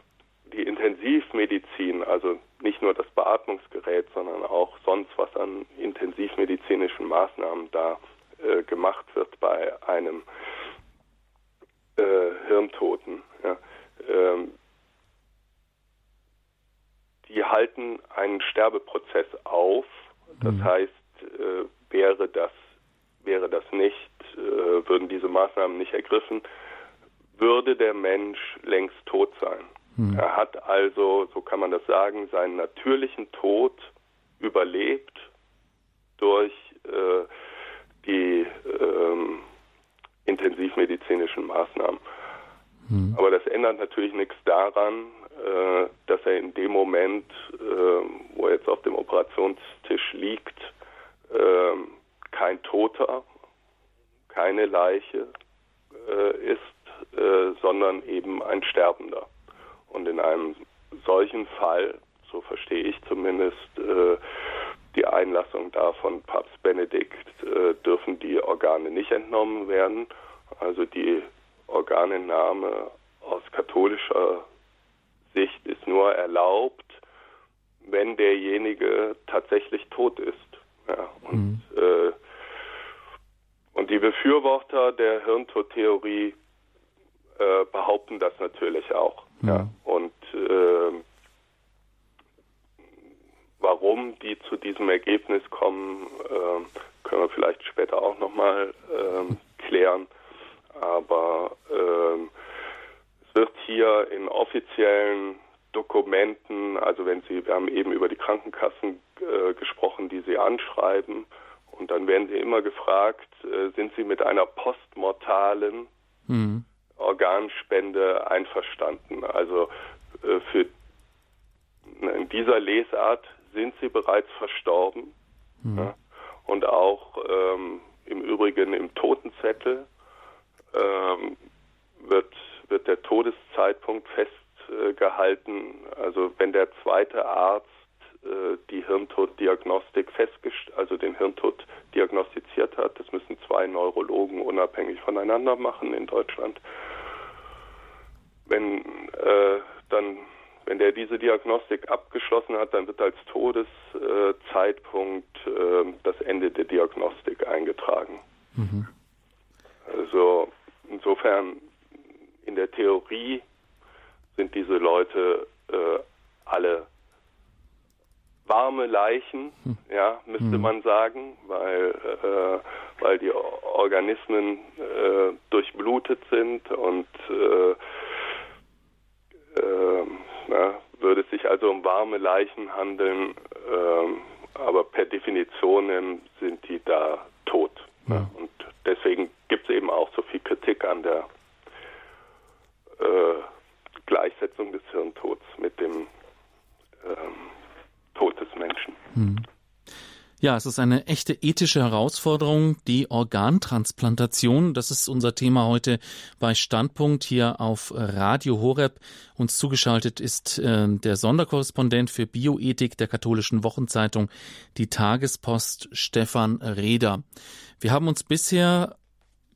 die Intensivmedizin, also nicht nur das Beatmungsgerät, sondern auch sonst was an intensivmedizinischen Maßnahmen da äh, gemacht wird bei einem äh, Hirntoten. Ja. Ähm, die halten einen Sterbeprozess auf. Das mhm. heißt, äh, wäre das wäre das nicht, äh, würden diese Maßnahmen nicht ergriffen, würde der Mensch längst tot sein. Mhm. Er hat also, so kann man das sagen, seinen natürlichen Tod überlebt durch äh, die ähm, intensivmedizinischen Maßnahmen. Mhm. Aber das ändert natürlich nichts daran, äh, dass er in dem Moment, äh, wo er jetzt auf dem Operationstisch liegt, äh, kein Toter, keine Leiche äh, ist, äh, sondern eben ein Sterbender. Und in einem solchen Fall, so verstehe ich zumindest äh, die Einlassung da von Papst Benedikt, äh, dürfen die Organe nicht entnommen werden. Also die Organentnahme aus katholischer Sicht ist nur erlaubt, wenn derjenige tatsächlich tot ist. Ja, und, mhm. äh, und die Befürworter der Hirntodtheorie äh, behaupten das natürlich auch. Ja, und äh, warum die zu diesem Ergebnis kommen, äh, können wir vielleicht später auch nochmal äh, klären. Aber äh, es wird hier in offiziellen Dokumenten, also wenn Sie, wir haben eben über die Krankenkassen äh, gesprochen, die Sie anschreiben, und dann werden Sie immer gefragt, äh, sind Sie mit einer postmortalen mhm. Organspende einverstanden? Also äh, für in dieser Lesart sind Sie bereits verstorben. Mhm. Ja? Und auch ähm, im Übrigen im Totenzettel ähm, wird, wird der Todeszeitpunkt festgehalten. Also wenn der zweite Arzt äh, die Hirntoddiagnostik festgestellt, also den Hirntod diagnostiziert hat, das müssen zwei Neurologen unabhängig voneinander machen in Deutschland. Wenn äh, dann wenn der diese Diagnostik abgeschlossen hat, dann wird als Todeszeitpunkt äh, das Ende der Diagnostik eingetragen. Mhm. Also insofern in der Theorie sind diese Leute äh, alle warme Leichen, hm. ja, müsste hm. man sagen, weil, äh, weil die Organismen äh, durchblutet sind und äh, äh na, würde es sich also um warme Leichen handeln, ähm, aber per Definition sind die da tot. Ja. Ne? Und deswegen gibt es eben auch so viel Kritik an der äh, Gleichsetzung des Hirntods mit dem ähm, Tod des Menschen. Hm. Ja, es ist eine echte ethische Herausforderung, die Organtransplantation. Das ist unser Thema heute bei Standpunkt hier auf Radio Horeb. Uns zugeschaltet ist äh, der Sonderkorrespondent für Bioethik der katholischen Wochenzeitung, die Tagespost, Stefan Reder. Wir haben uns bisher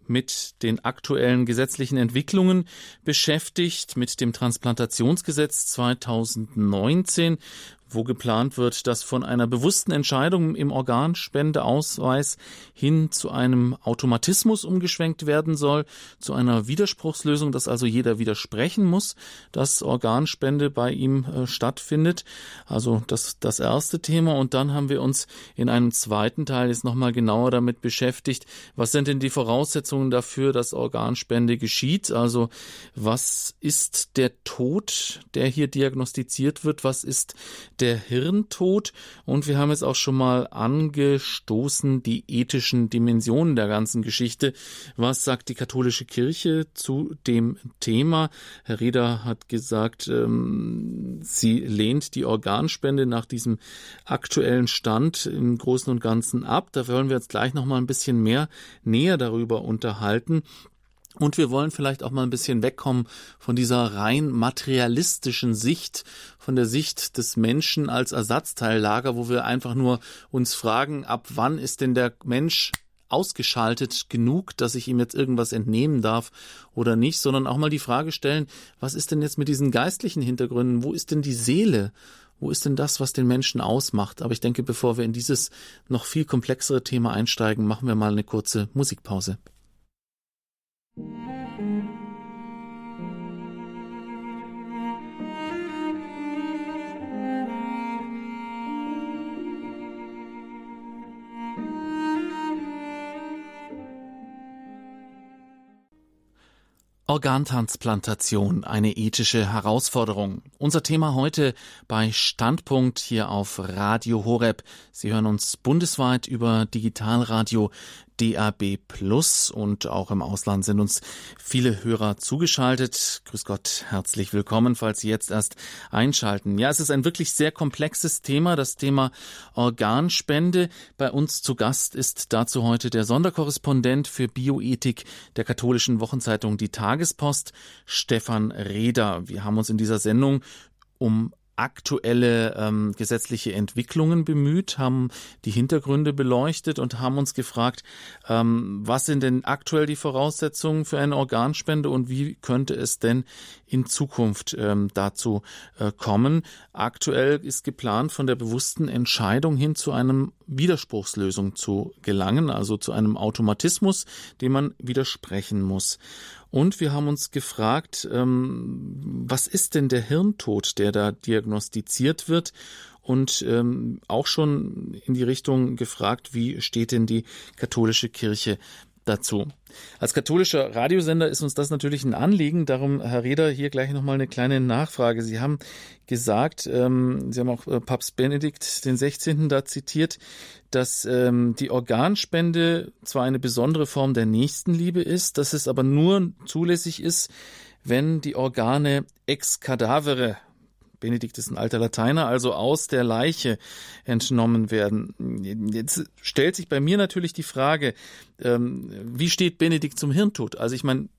mit den aktuellen gesetzlichen Entwicklungen beschäftigt, mit dem Transplantationsgesetz 2019, wo geplant wird, dass von einer bewussten Entscheidung im Organspendeausweis hin zu einem Automatismus umgeschwenkt werden soll, zu einer Widerspruchslösung, dass also jeder widersprechen muss, dass Organspende bei ihm äh, stattfindet. Also das, das erste Thema. Und dann haben wir uns in einem zweiten Teil jetzt nochmal genauer damit beschäftigt, was sind denn die Voraussetzungen dafür, dass Organspende geschieht? Also was ist der Tod, der hier diagnostiziert wird? Was ist der der Hirntod und wir haben es auch schon mal angestoßen, die ethischen Dimensionen der ganzen Geschichte. Was sagt die katholische Kirche zu dem Thema? Herr Rieder hat gesagt, ähm, sie lehnt die Organspende nach diesem aktuellen Stand im Großen und Ganzen ab. Da wollen wir jetzt gleich noch mal ein bisschen mehr näher darüber unterhalten. Und wir wollen vielleicht auch mal ein bisschen wegkommen von dieser rein materialistischen Sicht, von der Sicht des Menschen als Ersatzteillager, wo wir einfach nur uns fragen, ab wann ist denn der Mensch ausgeschaltet genug, dass ich ihm jetzt irgendwas entnehmen darf oder nicht, sondern auch mal die Frage stellen, was ist denn jetzt mit diesen geistlichen Hintergründen? Wo ist denn die Seele? Wo ist denn das, was den Menschen ausmacht? Aber ich denke, bevor wir in dieses noch viel komplexere Thema einsteigen, machen wir mal eine kurze Musikpause. Organtransplantation, eine ethische Herausforderung. Unser Thema heute bei Standpunkt hier auf Radio Horeb. Sie hören uns bundesweit über Digitalradio DAB Plus und auch im Ausland sind uns viele Hörer zugeschaltet. Grüß Gott, herzlich willkommen, falls Sie jetzt erst einschalten. Ja, es ist ein wirklich sehr komplexes Thema, das Thema Organspende. Bei uns zu Gast ist dazu heute der Sonderkorrespondent für Bioethik der katholischen Wochenzeitung Die Tagespost, Stefan Reder. Wir haben uns in dieser Sendung um aktuelle ähm, gesetzliche Entwicklungen bemüht, haben die Hintergründe beleuchtet und haben uns gefragt, ähm, was sind denn aktuell die Voraussetzungen für eine Organspende und wie könnte es denn in Zukunft ähm, dazu äh, kommen. Aktuell ist geplant, von der bewussten Entscheidung hin zu einem Widerspruchslösung zu gelangen, also zu einem Automatismus, dem man widersprechen muss. Und wir haben uns gefragt, ähm, was ist denn der Hirntod, der da diagnostiziert wird? Und ähm, auch schon in die Richtung gefragt, wie steht denn die katholische Kirche dazu. Als katholischer Radiosender ist uns das natürlich ein Anliegen. Darum, Herr Reder, hier gleich nochmal eine kleine Nachfrage. Sie haben gesagt, ähm, Sie haben auch äh, Papst Benedikt den 16. da zitiert, dass ähm, die Organspende zwar eine besondere Form der Nächstenliebe ist, dass es aber nur zulässig ist, wenn die Organe ex cadavere Benedikt ist ein alter Lateiner, also aus der Leiche entnommen werden. Jetzt stellt sich bei mir natürlich die Frage, ähm, wie steht Benedikt zum Hirntod? Also ich meine,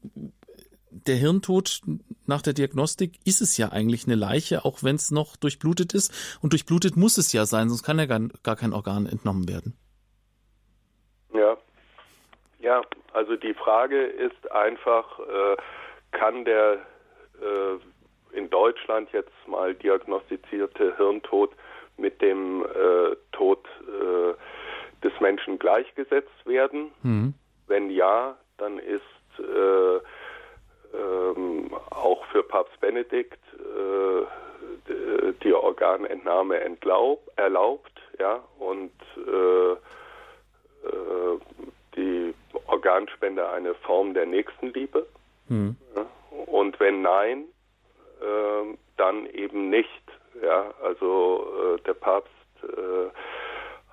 der Hirntod nach der Diagnostik ist es ja eigentlich eine Leiche, auch wenn es noch durchblutet ist. Und durchblutet muss es ja sein, sonst kann ja gar, gar kein Organ entnommen werden. Ja, ja, also die Frage ist einfach, äh, kann der äh, in Deutschland jetzt mal diagnostizierte Hirntod mit dem äh, Tod äh, des Menschen gleichgesetzt werden? Mhm. Wenn ja, dann ist äh, ähm, auch für Papst Benedikt äh, die Organentnahme entlaub, erlaubt, ja, und äh, äh, die Organspende eine Form der Nächstenliebe. Mhm. Ja, und wenn nein, äh, dann eben nicht. Ja, also äh, der Papst äh,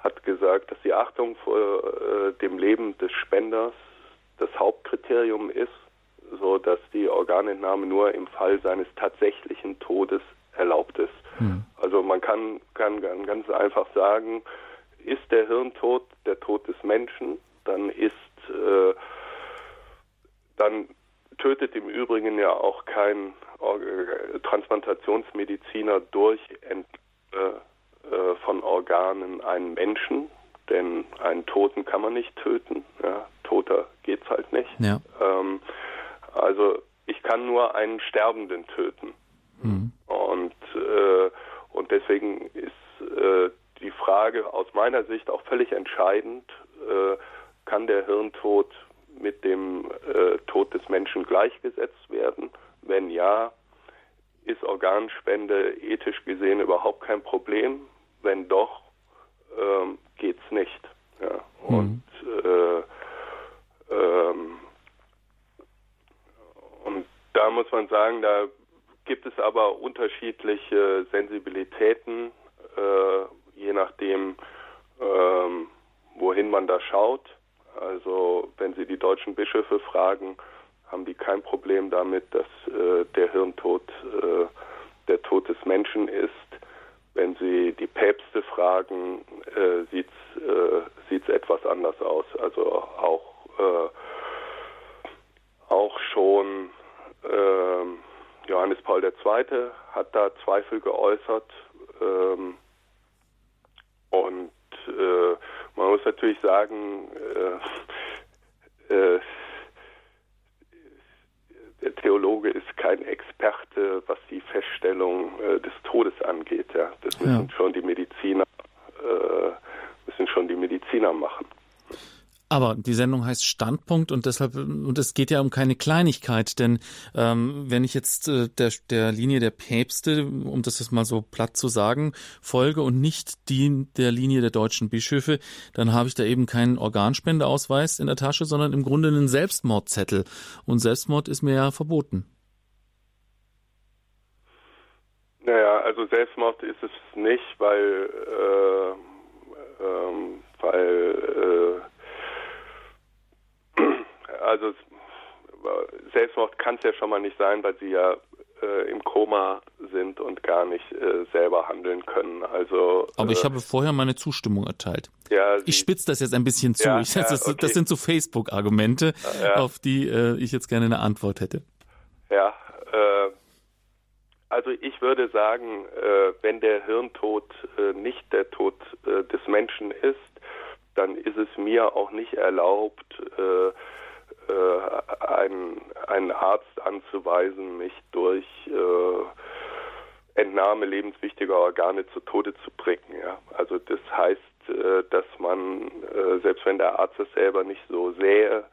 hat gesagt, dass die Achtung vor äh, dem Leben des Spenders das Hauptkriterium ist, so dass die Organentnahme nur im Fall seines tatsächlichen Todes erlaubt ist. Hm. Also man kann, kann ganz einfach sagen, ist der Hirntod der Tod des Menschen, dann ist äh, dann tötet im Übrigen ja auch kein äh, Transplantationsmediziner durch Ent, äh, äh, von Organen einen Menschen, denn einen Toten kann man nicht töten. Ja, toter geht's halt nicht. Ja. Ähm, also ich kann nur einen Sterbenden töten. Mhm. Und, äh, und deswegen ist äh, die Frage aus meiner Sicht auch völlig entscheidend, äh, kann der Hirntod mit dem äh, Tod des Menschen gleichgesetzt werden? Wenn ja, ist Organspende ethisch gesehen überhaupt kein Problem? Wenn doch, ähm, geht's nicht. Ja. Mhm. Und äh, ähm, und da muss man sagen, da gibt es aber unterschiedliche Sensibilitäten je nachdem, ähm, wohin man da schaut. Also wenn Sie die deutschen Bischöfe fragen, haben die kein Problem damit, dass äh, der Hirntod äh, der Tod des Menschen ist. Wenn Sie die Päpste fragen, äh, sieht es äh, etwas anders aus. Also auch, äh, auch schon ähm, Johannes Paul II. hat da Zweifel geäußert. Ähm, und äh, man muss natürlich sagen, äh, äh, der Theologe ist kein Experte, was die Feststellung äh, des Todes angeht. Ja. Das müssen ja. schon die Mediziner äh, müssen schon die Mediziner machen. Aber die Sendung heißt Standpunkt und deshalb, und es geht ja um keine Kleinigkeit, denn ähm, wenn ich jetzt äh, der, der Linie der Päpste, um das jetzt mal so platt zu sagen, folge und nicht die der Linie der deutschen Bischöfe, dann habe ich da eben keinen Organspendeausweis in der Tasche, sondern im Grunde einen Selbstmordzettel. Und Selbstmord ist mir ja verboten. Naja, also Selbstmord ist es nicht, weil, äh, ähm, weil äh, also Selbstmord kann es ja schon mal nicht sein, weil sie ja äh, im Koma sind und gar nicht äh, selber handeln können. Also, Aber äh, ich habe vorher meine Zustimmung erteilt. Ja, ich spitze das jetzt ein bisschen zu. Ja, ich, das, ja, okay. das, sind so Facebook-Argumente, auf die äh, ich jetzt gerne eine Antwort hätte. Ja, äh, also ich würde sagen, äh, wenn der Hirntod nicht der Tod des Menschen ist, dann ist es mir auch nicht erlaubt, äh, einen, einen Arzt anzuweisen, mich durch äh, Entnahme lebenswichtiger Organe zu Tode zu bringen. Ja? Also das heißt, äh, dass man, äh, selbst wenn der Arzt es selber nicht so sähe,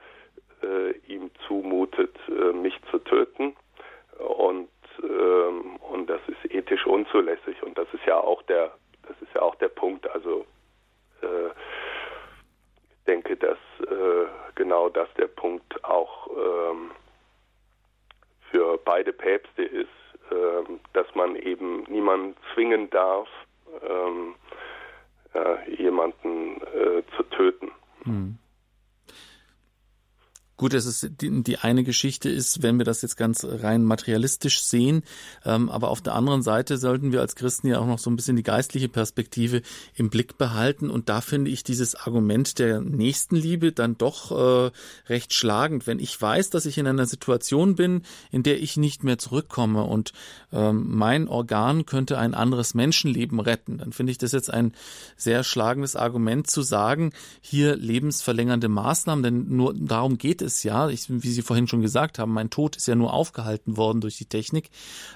äh, ihm zumutet, äh, mich zu töten. Und, ähm, und das ist ethisch unzulässig. Und das ist ja auch der, das ist ja auch der Punkt. Also ich denke, dass genau das der Punkt auch ähm, für beide Päpste ist, ähm, dass man eben niemanden zwingen darf, ähm, äh, jemanden äh, zu töten. Hm. Gut, es ist die, die, eine Geschichte ist, wenn wir das jetzt ganz rein materialistisch sehen, ähm, aber auf der anderen Seite sollten wir als Christen ja auch noch so ein bisschen die geistliche Perspektive im Blick behalten. Und da finde ich dieses Argument der Nächstenliebe dann doch äh, recht schlagend, wenn ich weiß, dass ich in einer Situation bin, in der ich nicht mehr zurückkomme und ähm, mein Organ könnte ein anderes Menschenleben retten, dann finde ich das jetzt ein sehr schlagendes Argument zu sagen, hier lebensverlängernde Maßnahmen, denn nur darum geht es ist ja, ich, wie Sie vorhin schon gesagt haben, mein Tod ist ja nur aufgehalten worden durch die Technik.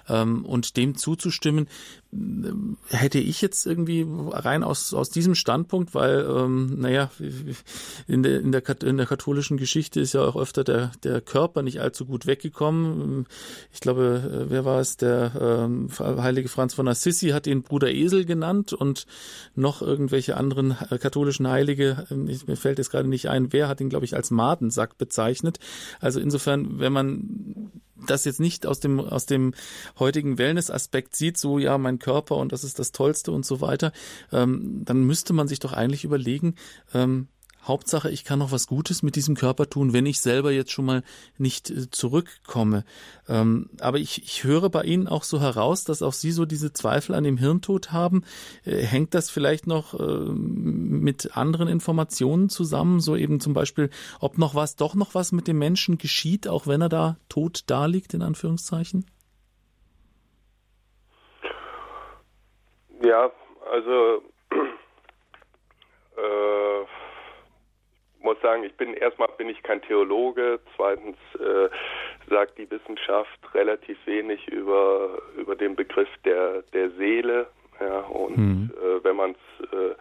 Ähm, und dem zuzustimmen, äh, hätte ich jetzt irgendwie rein aus, aus diesem Standpunkt, weil, ähm, naja, in der, in, der, in der katholischen Geschichte ist ja auch öfter der, der Körper nicht allzu gut weggekommen. Ich glaube, äh, wer war es? Der ähm, heilige Franz von Assisi hat ihn Bruder Esel genannt und noch irgendwelche anderen äh, katholischen Heilige, mir fällt jetzt gerade nicht ein, wer hat ihn, glaube ich, als Madensack bezeichnet. Also insofern, wenn man das jetzt nicht aus dem, aus dem heutigen Wellness-Aspekt sieht, so ja, mein Körper und das ist das Tollste und so weiter, ähm, dann müsste man sich doch eigentlich überlegen, ähm, Hauptsache, ich kann noch was Gutes mit diesem Körper tun, wenn ich selber jetzt schon mal nicht äh, zurückkomme. Ähm, aber ich, ich höre bei Ihnen auch so heraus, dass auch Sie so diese Zweifel an dem Hirntod haben. Äh, hängt das vielleicht noch äh, mit anderen Informationen zusammen? So eben zum Beispiel, ob noch was, doch noch was mit dem Menschen geschieht, auch wenn er da tot da liegt, in Anführungszeichen? Ja, also äh, muss sagen, ich bin erstmal bin ich kein Theologe, zweitens äh, sagt die Wissenschaft relativ wenig über über den Begriff der der Seele, ja und mhm. äh, wenn man es äh,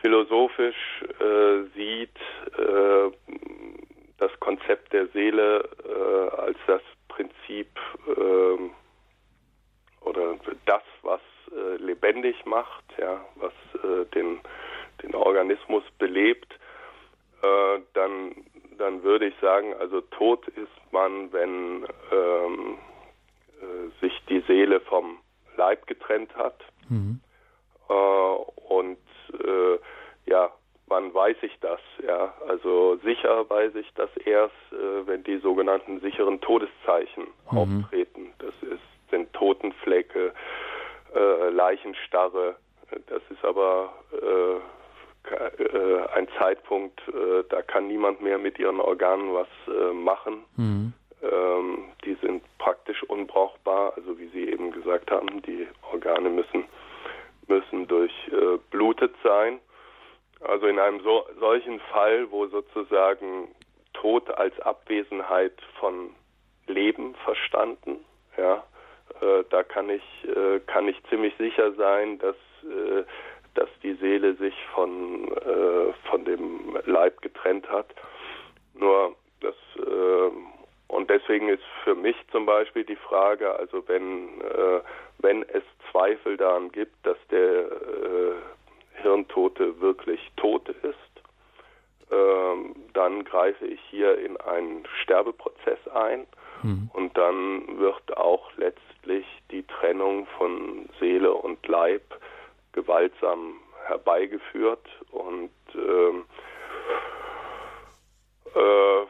philosophisch äh, sieht, äh, das Konzept der Seele äh, als das Prinzip ähm, oder das, was lebendig macht, ja, was den den Organismus belebt, äh, dann, dann würde ich sagen, also tot ist man, wenn ähm, äh, sich die Seele vom Leib getrennt hat. Mhm. Äh, und äh, ja, wann weiß ich das? Ja, also sicher weiß ich das erst, äh, wenn die sogenannten sicheren Todeszeichen mhm. auftreten. Das ist, sind Totenflecke, äh, Leichenstarre. Das ist aber äh, ein Zeitpunkt, äh, da kann niemand mehr mit ihren Organen was äh, machen. Mhm. Ähm, die sind praktisch unbrauchbar. Also wie Sie eben gesagt haben, die Organe müssen müssen durchblutet sein. Also in einem so, solchen Fall, wo sozusagen Tod als Abwesenheit von Leben verstanden, ja, da kann ich äh, kann ich ziemlich sicher sein, dass dass die Seele sich von äh, von dem Leib getrennt hat. Nur das äh, und deswegen ist für mich zum Beispiel die Frage, also wenn äh, wenn es Zweifel daran gibt, dass der Hirntote wirklich tot ist, ähm, dann greife ich hier in einen Sterbeprozess ein mhm. und dann wird auch letztlich die Trennung von Seele und Leib gewaltsam herbeigeführt und ähm, äh,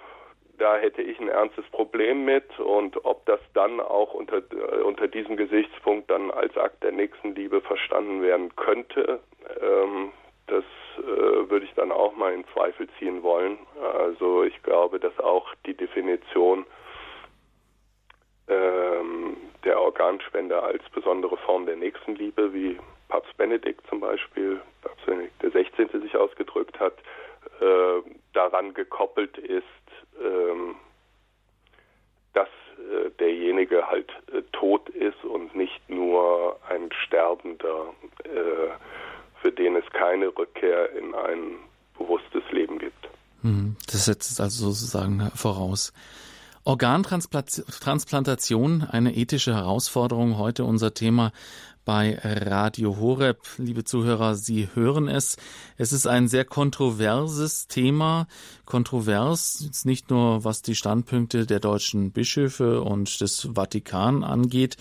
da hätte ich ein ernstes Problem mit und ob das dann auch unter, äh, unter diesem Gesichtspunkt dann als Akt der Nächstenliebe verstanden werden könnte, ähm, das äh, würde ich dann auch mal in Zweifel ziehen wollen. Also ich glaube, dass auch die Definition ähm, der Organspende als besondere Form der Nächstenliebe, wie Papst Benedikt zum Beispiel, Papst Benedikt der 16. sich ausgedrückt hat, äh, daran gekoppelt ist, ähm, dass äh, derjenige halt äh, tot ist und nicht nur ein Sterbender, äh, für den es keine Rückkehr in ein bewusstes Leben gibt. Hm, das setzt es also sozusagen voraus. Organtransplantation, eine ethische Herausforderung, heute unser Thema bei Radio Horeb. Liebe Zuhörer, Sie hören es. Es ist ein sehr kontroverses Thema. Kontrovers nicht nur was die Standpunkte der deutschen Bischöfe und des Vatikan angeht,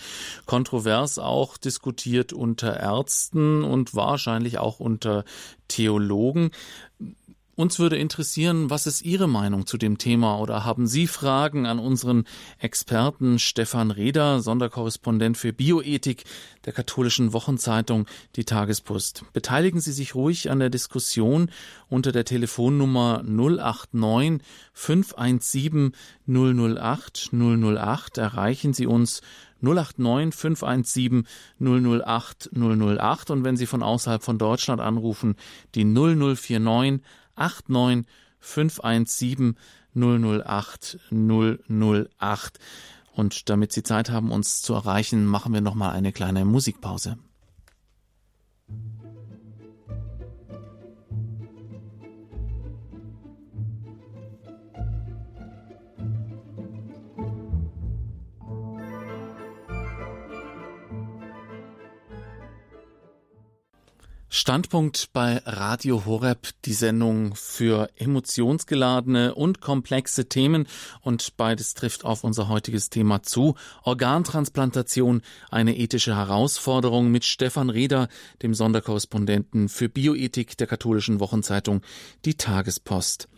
kontrovers auch diskutiert unter Ärzten und wahrscheinlich auch unter Theologen. Uns würde interessieren, was ist Ihre Meinung zu dem Thema oder haben Sie Fragen an unseren Experten Stefan Reder, Sonderkorrespondent für Bioethik der katholischen Wochenzeitung Die Tagespost. Beteiligen Sie sich ruhig an der Diskussion unter der Telefonnummer 089 517 008 008 erreichen Sie uns 089 517 008 008 und wenn Sie von außerhalb von Deutschland anrufen, die 0049 89 517 008 008. Und damit Sie Zeit haben, uns zu erreichen, machen wir nochmal eine kleine Musikpause. Standpunkt bei Radio Horeb, die Sendung für emotionsgeladene und komplexe Themen und beides trifft auf unser heutiges Thema zu. Organtransplantation, eine ethische Herausforderung mit Stefan Reder, dem Sonderkorrespondenten für Bioethik der katholischen Wochenzeitung Die Tagespost.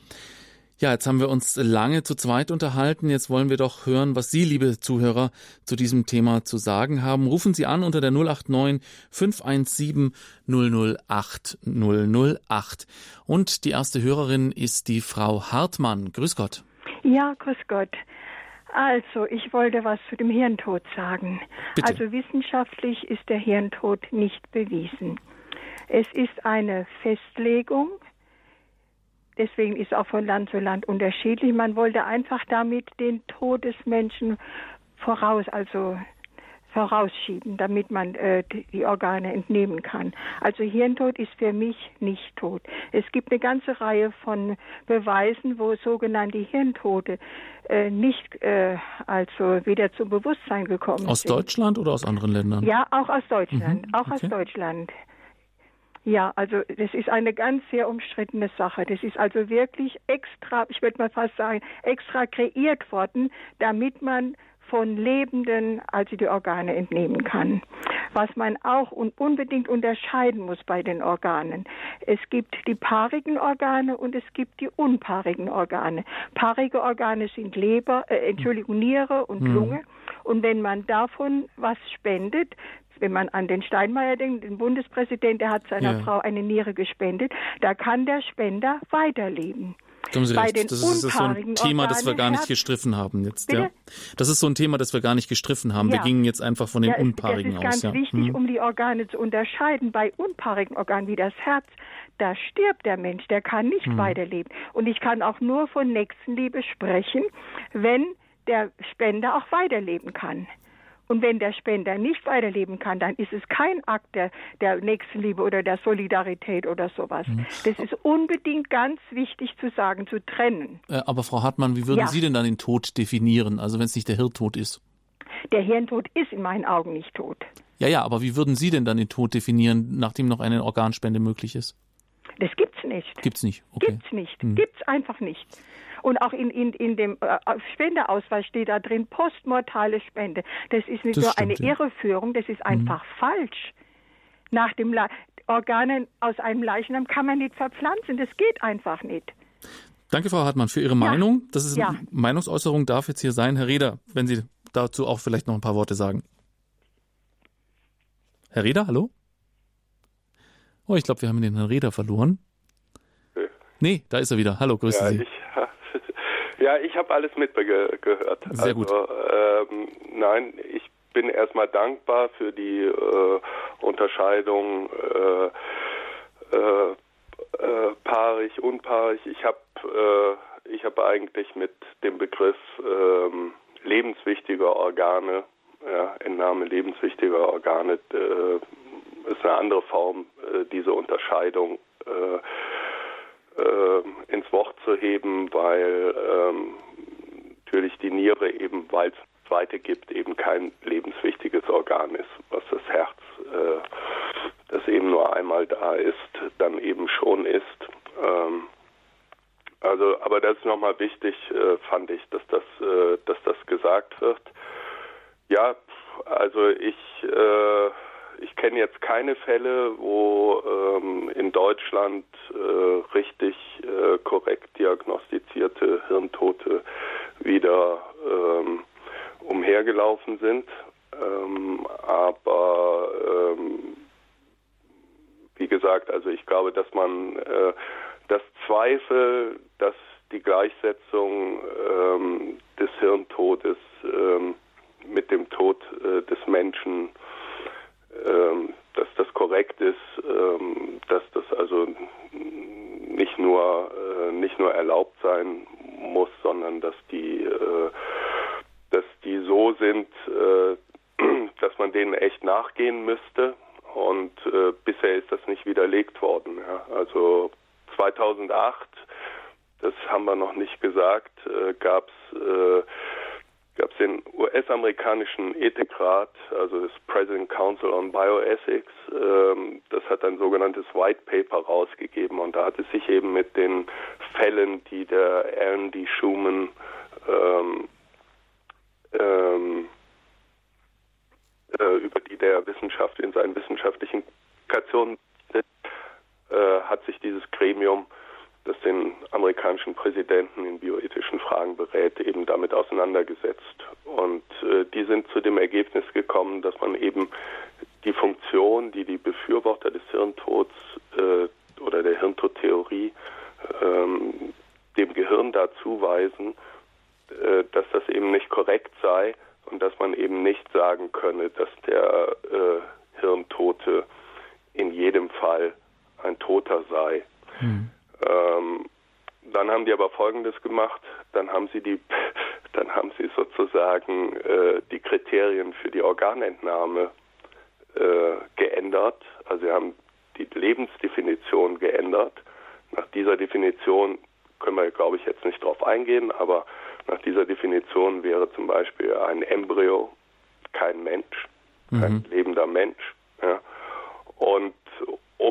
Ja, jetzt haben wir uns lange zu zweit unterhalten. Jetzt wollen wir doch hören, was Sie, liebe Zuhörer, zu diesem Thema zu sagen haben. Rufen Sie an unter der 089 517 008 008. Und die erste Hörerin ist die Frau Hartmann. Grüß Gott. Ja, grüß Gott. Also, ich wollte was zu dem Hirntod sagen. Bitte. Also wissenschaftlich ist der Hirntod nicht bewiesen. Es ist eine Festlegung Deswegen ist auch von Land zu Land unterschiedlich. Man wollte einfach damit den Tod des Menschen voraus, also vorausschieben, damit man äh, die Organe entnehmen kann. Also Hirntod ist für mich nicht tot. Es gibt eine ganze Reihe von Beweisen, wo sogenannte Hirntote äh, nicht äh, also wieder zum Bewusstsein gekommen aus sind. Aus Deutschland oder aus anderen Ländern? Ja, auch aus Deutschland, mhm, auch okay. aus Deutschland. Ja, also das ist eine ganz sehr umstrittene Sache. Das ist also wirklich extra, ich würde mal fast sagen, extra kreiert worden, damit man von Lebenden also die Organe entnehmen kann. Was man auch un unbedingt unterscheiden muss bei den Organen. Es gibt die paarigen Organe und es gibt die unpaarigen Organe. Paarige Organe sind Leber, äh, Entschuldigung, Niere und hm. Lunge. Und wenn man davon was spendet, wenn man an den Steinmeier denkt, den Bundespräsident, der hat seiner ja. Frau eine Niere gespendet, da kann der Spender weiterleben. Haben Sie recht. Das ist, so ein Thema, das wir gar nicht gestriffen haben jetzt. Ja. Das ist so ein Thema, das wir gar nicht gestriffen haben. Ja. Wir gingen jetzt einfach von den ja, unpaarigen aus. Das ist ganz aus, wichtig, hm. um die Organe zu unterscheiden. Bei unpaarigen Organen wie das Herz, da stirbt der Mensch, der kann nicht hm. weiterleben. Und ich kann auch nur von Nächstenliebe sprechen, wenn der Spender auch weiterleben kann. Und wenn der Spender nicht weiterleben kann, dann ist es kein Akt der, der Nächstenliebe oder der Solidarität oder sowas. Mhm. Das ist unbedingt ganz wichtig zu sagen, zu trennen. Äh, aber Frau Hartmann, wie würden ja. Sie denn dann den Tod definieren, also wenn es nicht der Hirntod ist? Der Hirntod ist in meinen Augen nicht tot. Ja, ja, aber wie würden Sie denn dann den Tod definieren, nachdem noch eine Organspende möglich ist? Das gibt's nicht. Gibt's nicht. Okay. Gibt's nicht. Hm. Gibt's einfach nicht. Und auch in, in, in dem äh, Spendeausweis steht da drin postmortale Spende. Das ist nicht das nur stimmt, eine ja. Irreführung, das ist einfach mhm. falsch. Nach dem Le Organen aus einem Leichnam kann man nicht verpflanzen. Das geht einfach nicht. Danke, Frau Hartmann, für Ihre ja. Meinung. Das ist ja. Meinungsäußerung darf jetzt hier sein. Herr Reder, wenn Sie dazu auch vielleicht noch ein paar Worte sagen. Herr Reder, hallo? Oh, ich glaube, wir haben den Herrn Reder verloren. Nee, da ist er wieder. Hallo, grüße ja, Sie. Ich, ja, ich habe alles mitgehört. Sehr also, gut. Ähm, nein, ich bin erstmal dankbar für die äh, Unterscheidung äh, äh, äh paarig, unpaarig. Ich habe äh, ich habe eigentlich mit dem Begriff ähm, lebenswichtiger Organe, ja, Entnahme lebenswichtiger Organe, ist eine andere Form, äh, diese Unterscheidung äh, ins Wort zu heben, weil ähm, natürlich die Niere eben, weil es zweite gibt, eben kein lebenswichtiges Organ ist, was das Herz, äh, das eben nur einmal da ist, dann eben schon ist. Ähm, also, aber das ist nochmal wichtig, äh, fand ich, dass das, äh, dass das gesagt wird. Ja, also ich äh, ich kenne jetzt keine Fälle, wo ähm, in Deutschland äh, richtig äh, korrekt diagnostizierte Hirntote wieder ähm, umhergelaufen sind. Ähm, aber ähm, wie gesagt, also ich glaube, dass man äh, das Zweifel, dass die Gleichsetzung ähm, des Hirntodes ähm, mit dem Tod äh, des Menschen ähm, dass das korrekt ist, ähm, dass das also nicht nur äh, nicht nur erlaubt sein muss, sondern dass die äh, dass die so sind, äh, dass man denen echt nachgehen müsste. Und bisher ist das nicht widerlegt worden. Also 2008, das haben wir noch nicht gesagt, gab es gab es den US-amerikanischen Ethikrat, also das President Council on Bioethics, ähm, das hat ein sogenanntes White Paper rausgegeben und da hat es sich eben mit den Fällen, die der Alan D. Schumann ähm, ähm, äh, über die der Wissenschaft in seinen wissenschaftlichen Publikationen äh, hat sich dieses Gremium das den amerikanischen Präsidenten in bioethischen Fragen berät, eben damit auseinandergesetzt. Und äh, die sind zu dem Ergebnis gekommen, dass man eben die Funktion, die die Befürworter des Hirntods äh, oder der Hirntodtheorie ähm, dem Gehirn dazu weisen, äh, dass das eben nicht korrekt sei und dass man eben nicht sagen könne, dass der äh, Hirntote in jedem Fall ein Toter sei. Hm. Ähm, dann haben die aber Folgendes gemacht: Dann haben sie die, dann haben sie sozusagen äh, die Kriterien für die Organentnahme äh, geändert. Also sie haben die Lebensdefinition geändert. Nach dieser Definition können wir, glaube ich, jetzt nicht drauf eingehen, aber nach dieser Definition wäre zum Beispiel ein Embryo kein Mensch, kein mhm. lebender Mensch. Ja. Und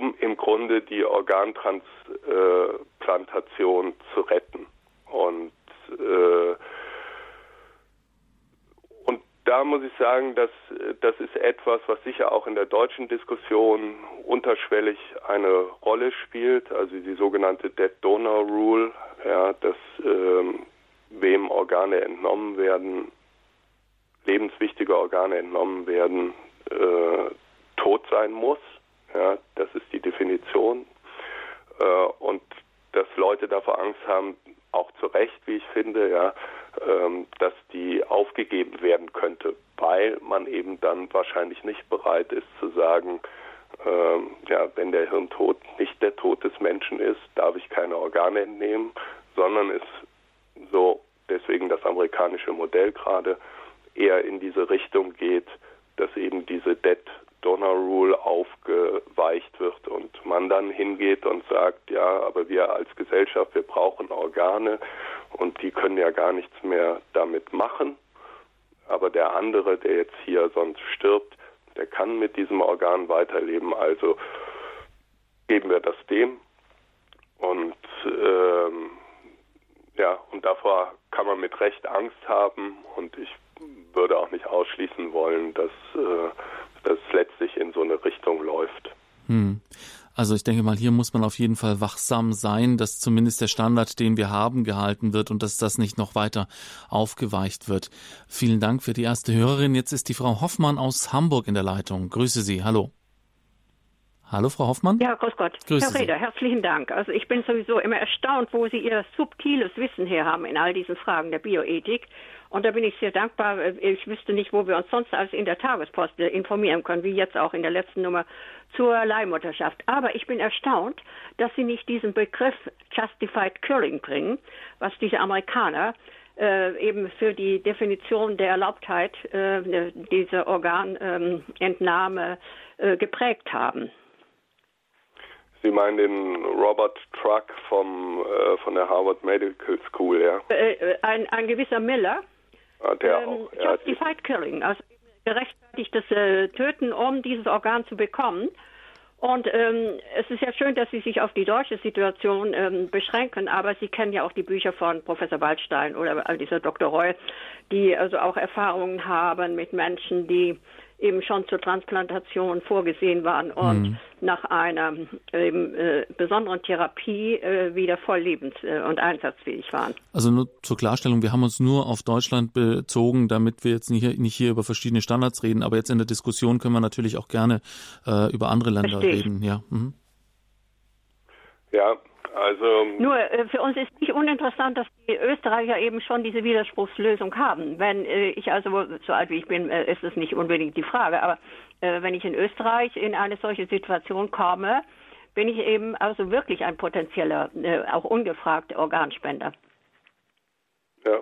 um im Grunde die Organtransplantation äh, zu retten. Und, äh, und da muss ich sagen, dass das ist etwas, was sicher auch in der deutschen Diskussion unterschwellig eine Rolle spielt, also die sogenannte Dead Donor Rule, ja, dass ähm, wem Organe entnommen werden, lebenswichtige Organe entnommen werden, äh, tot sein muss. Ja, das ist die Definition. Äh, und dass Leute davor Angst haben, auch zu Recht, wie ich finde, ja, ähm, dass die aufgegeben werden könnte, weil man eben dann wahrscheinlich nicht bereit ist zu sagen, ähm, ja, wenn der Hirntod nicht der Tod des Menschen ist, darf ich keine Organe entnehmen, sondern es so deswegen das amerikanische Modell gerade eher in diese Richtung geht, dass eben diese Dead Donor Rule aufgeweicht wird und man dann hingeht und sagt, ja, aber wir als Gesellschaft, wir brauchen Organe und die können ja gar nichts mehr damit machen. Aber der andere, der jetzt hier sonst stirbt, der kann mit diesem Organ weiterleben. Also geben wir das dem. Und ähm, ja, und davor kann man mit Recht Angst haben. Und ich würde auch nicht ausschließen wollen, dass äh, das letztlich in so eine Richtung läuft. Hm. Also ich denke mal, hier muss man auf jeden Fall wachsam sein, dass zumindest der Standard, den wir haben, gehalten wird und dass das nicht noch weiter aufgeweicht wird. Vielen Dank für die erste Hörerin. Jetzt ist die Frau Hoffmann aus Hamburg in der Leitung. Grüße Sie. Hallo. Hallo, Frau Hoffmann. Ja, grüß Gott. Grüße Herr Reder, herzlichen Dank. Also ich bin sowieso immer erstaunt, wo Sie Ihr subtiles Wissen her haben in all diesen Fragen der Bioethik. Und da bin ich sehr dankbar. Ich wüsste nicht, wo wir uns sonst als in der Tagespost informieren können, wie jetzt auch in der letzten Nummer zur Leihmutterschaft. Aber ich bin erstaunt, dass Sie nicht diesen Begriff Justified Killing bringen, was diese Amerikaner äh, eben für die Definition der Erlaubtheit äh, dieser Organentnahme äh, geprägt haben. Sie meinen den Robert Truck vom, äh, von der Harvard Medical School, ja? Äh, äh ein, ein gewisser Miller. Ah, der ähm, auch. Ja, Justified Killing, also gerechtfertigtes äh, Töten, um dieses Organ zu bekommen. Und ähm, es ist ja schön, dass Sie sich auf die deutsche Situation ähm, beschränken, aber Sie kennen ja auch die Bücher von Professor Waldstein oder dieser Dr. Roy, die also auch Erfahrungen haben mit Menschen, die eben schon zur Transplantation vorgesehen waren und mhm. nach einer ähm, äh, besonderen Therapie äh, wieder voll lebens- äh, und einsatzfähig waren. Also nur zur Klarstellung, wir haben uns nur auf Deutschland bezogen, damit wir jetzt nicht, nicht hier über verschiedene Standards reden, aber jetzt in der Diskussion können wir natürlich auch gerne äh, über andere Länder Verstehe. reden. Ja. Mhm. Ja, also nur äh, für uns ist nicht uninteressant, dass die Österreicher eben schon diese Widerspruchslösung haben. Wenn äh, ich also so alt wie ich bin, äh, ist es nicht unbedingt die Frage, aber äh, wenn ich in Österreich in eine solche Situation komme, bin ich eben also wirklich ein potenzieller, äh, auch ungefragter Organspender. Ja,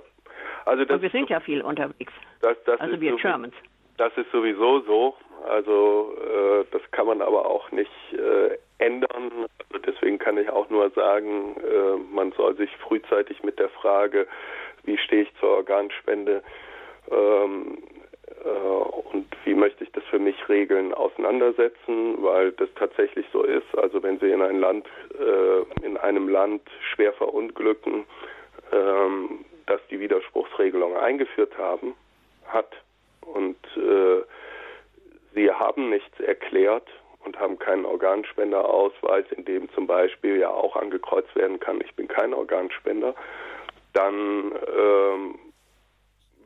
also das Und wir sind ja viel unterwegs. Das, das also wir Germans. Das ist sowieso so. Also äh, das kann man aber auch nicht ändern. Also deswegen kann ich auch nur sagen, äh, man soll sich frühzeitig mit der Frage, wie stehe ich zur Organspende ähm, äh, und wie möchte ich das für mich regeln, auseinandersetzen, weil das tatsächlich so ist. Also wenn Sie in ein Land, äh, in einem Land schwer verunglücken, ähm, das die Widerspruchsregelung eingeführt haben, hat und Sie haben nichts erklärt, und haben keinen Organspenderausweis, in dem zum Beispiel ja auch angekreuzt werden kann, ich bin kein Organspender, dann ähm,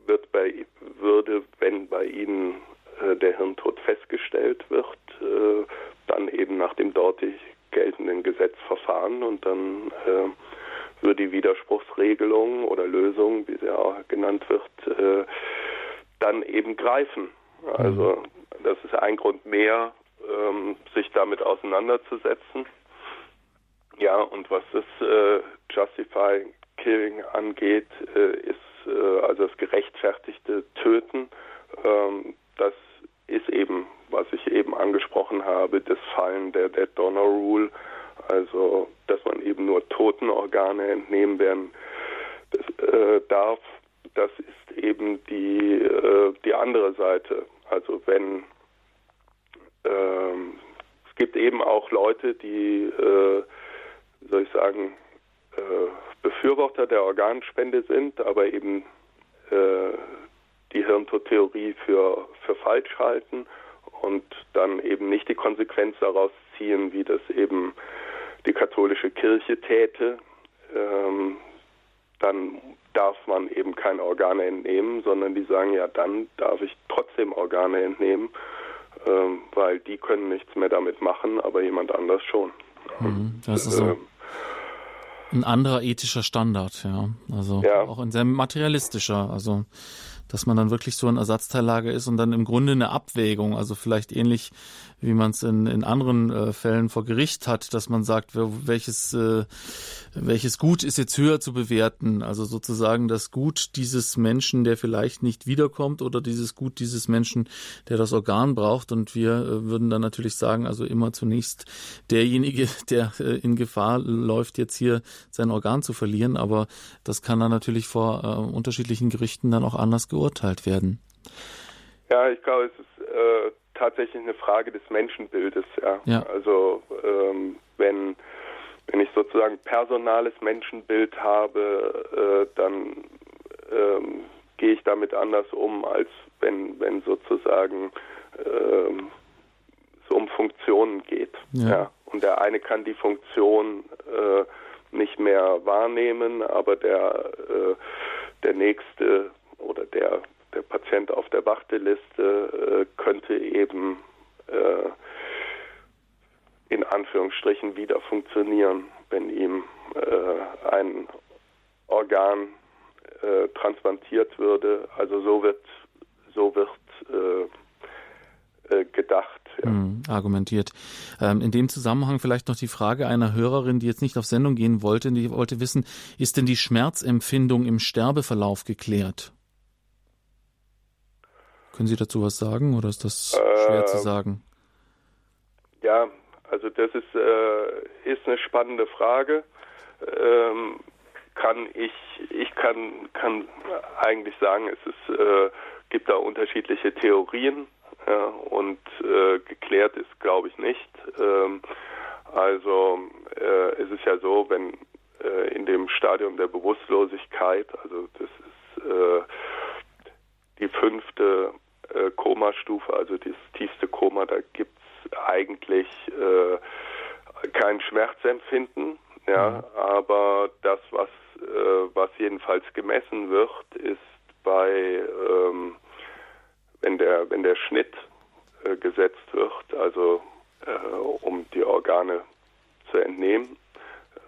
wird bei, würde, wenn bei Ihnen äh, der Hirntod festgestellt wird, äh, dann eben nach dem dortig geltenden Gesetz verfahren und dann äh, würde die Widerspruchsregelung oder Lösung, wie sie auch genannt wird, äh, dann eben greifen. Also mhm. das ist ein Grund mehr, ähm, sich damit auseinanderzusetzen. Ja, und was das äh, Justify Killing angeht, äh, ist äh, also das gerechtfertigte Töten, ähm, das ist eben, was ich eben angesprochen habe, das Fallen der Dead Donor Rule, also dass man eben nur Totenorgane entnehmen werden das, äh, darf. Das ist eben die, äh, die andere Seite. Also wenn ähm, es gibt eben auch Leute, die, äh, soll ich sagen, äh, Befürworter der Organspende sind, aber eben äh, die Hirntodtheorie für, für falsch halten und dann eben nicht die Konsequenz daraus ziehen, wie das eben die katholische Kirche täte, ähm, dann darf man eben keine Organe entnehmen, sondern die sagen, ja, dann darf ich trotzdem Organe entnehmen, ähm, weil die können nichts mehr damit machen, aber jemand anders schon. Mhm, das ist so. Ähm, ein anderer ethischer Standard, ja. Also ja. auch ein sehr materialistischer. Also dass man dann wirklich so ein Ersatzteillager ist und dann im Grunde eine Abwägung, also vielleicht ähnlich wie man es in, in anderen äh, Fällen vor Gericht hat, dass man sagt, welches, äh, welches Gut ist jetzt höher zu bewerten. Also sozusagen das Gut dieses Menschen, der vielleicht nicht wiederkommt oder dieses Gut dieses Menschen, der das Organ braucht. Und wir äh, würden dann natürlich sagen, also immer zunächst derjenige, der äh, in Gefahr läuft, jetzt hier sein Organ zu verlieren. Aber das kann dann natürlich vor äh, unterschiedlichen Gerichten dann auch anders geurteilt werden. Ja, ich glaube, es ist äh, tatsächlich eine Frage des Menschenbildes. Ja. ja. Also ähm, wenn wenn ich sozusagen personales Menschenbild habe, äh, dann ähm, gehe ich damit anders um, als wenn wenn sozusagen ähm, es um Funktionen geht. Ja. ja. Und der eine kann die Funktion äh, nicht mehr wahrnehmen, aber der äh, der nächste oder der der Patient auf der Warteliste äh, könnte eben äh, in Anführungsstrichen wieder funktionieren, wenn ihm äh, ein Organ äh, transplantiert würde. Also so wird so wird äh, äh, gedacht. Ja. Mm, argumentiert. Ähm, in dem Zusammenhang vielleicht noch die Frage einer Hörerin, die jetzt nicht auf Sendung gehen wollte, die wollte wissen, ist denn die Schmerzempfindung im Sterbeverlauf geklärt? Können Sie dazu was sagen oder ist das schwer äh, zu sagen? Ja, also das ist, äh, ist eine spannende Frage. Ähm, kann ich, ich kann, kann eigentlich sagen, es ist, äh, gibt da unterschiedliche Theorien ja, und äh, geklärt ist, glaube ich, nicht. Ähm, also äh, es ist ja so, wenn äh, in dem Stadium der Bewusstlosigkeit, also das ist äh, die fünfte äh, Komastufe, also das tiefste Koma, da gibt es eigentlich äh, kein Schmerzempfinden. Ja, mhm. aber das, was, äh, was jedenfalls gemessen wird, ist bei, ähm, wenn der, wenn der Schnitt äh, gesetzt wird, also äh, um die Organe zu entnehmen,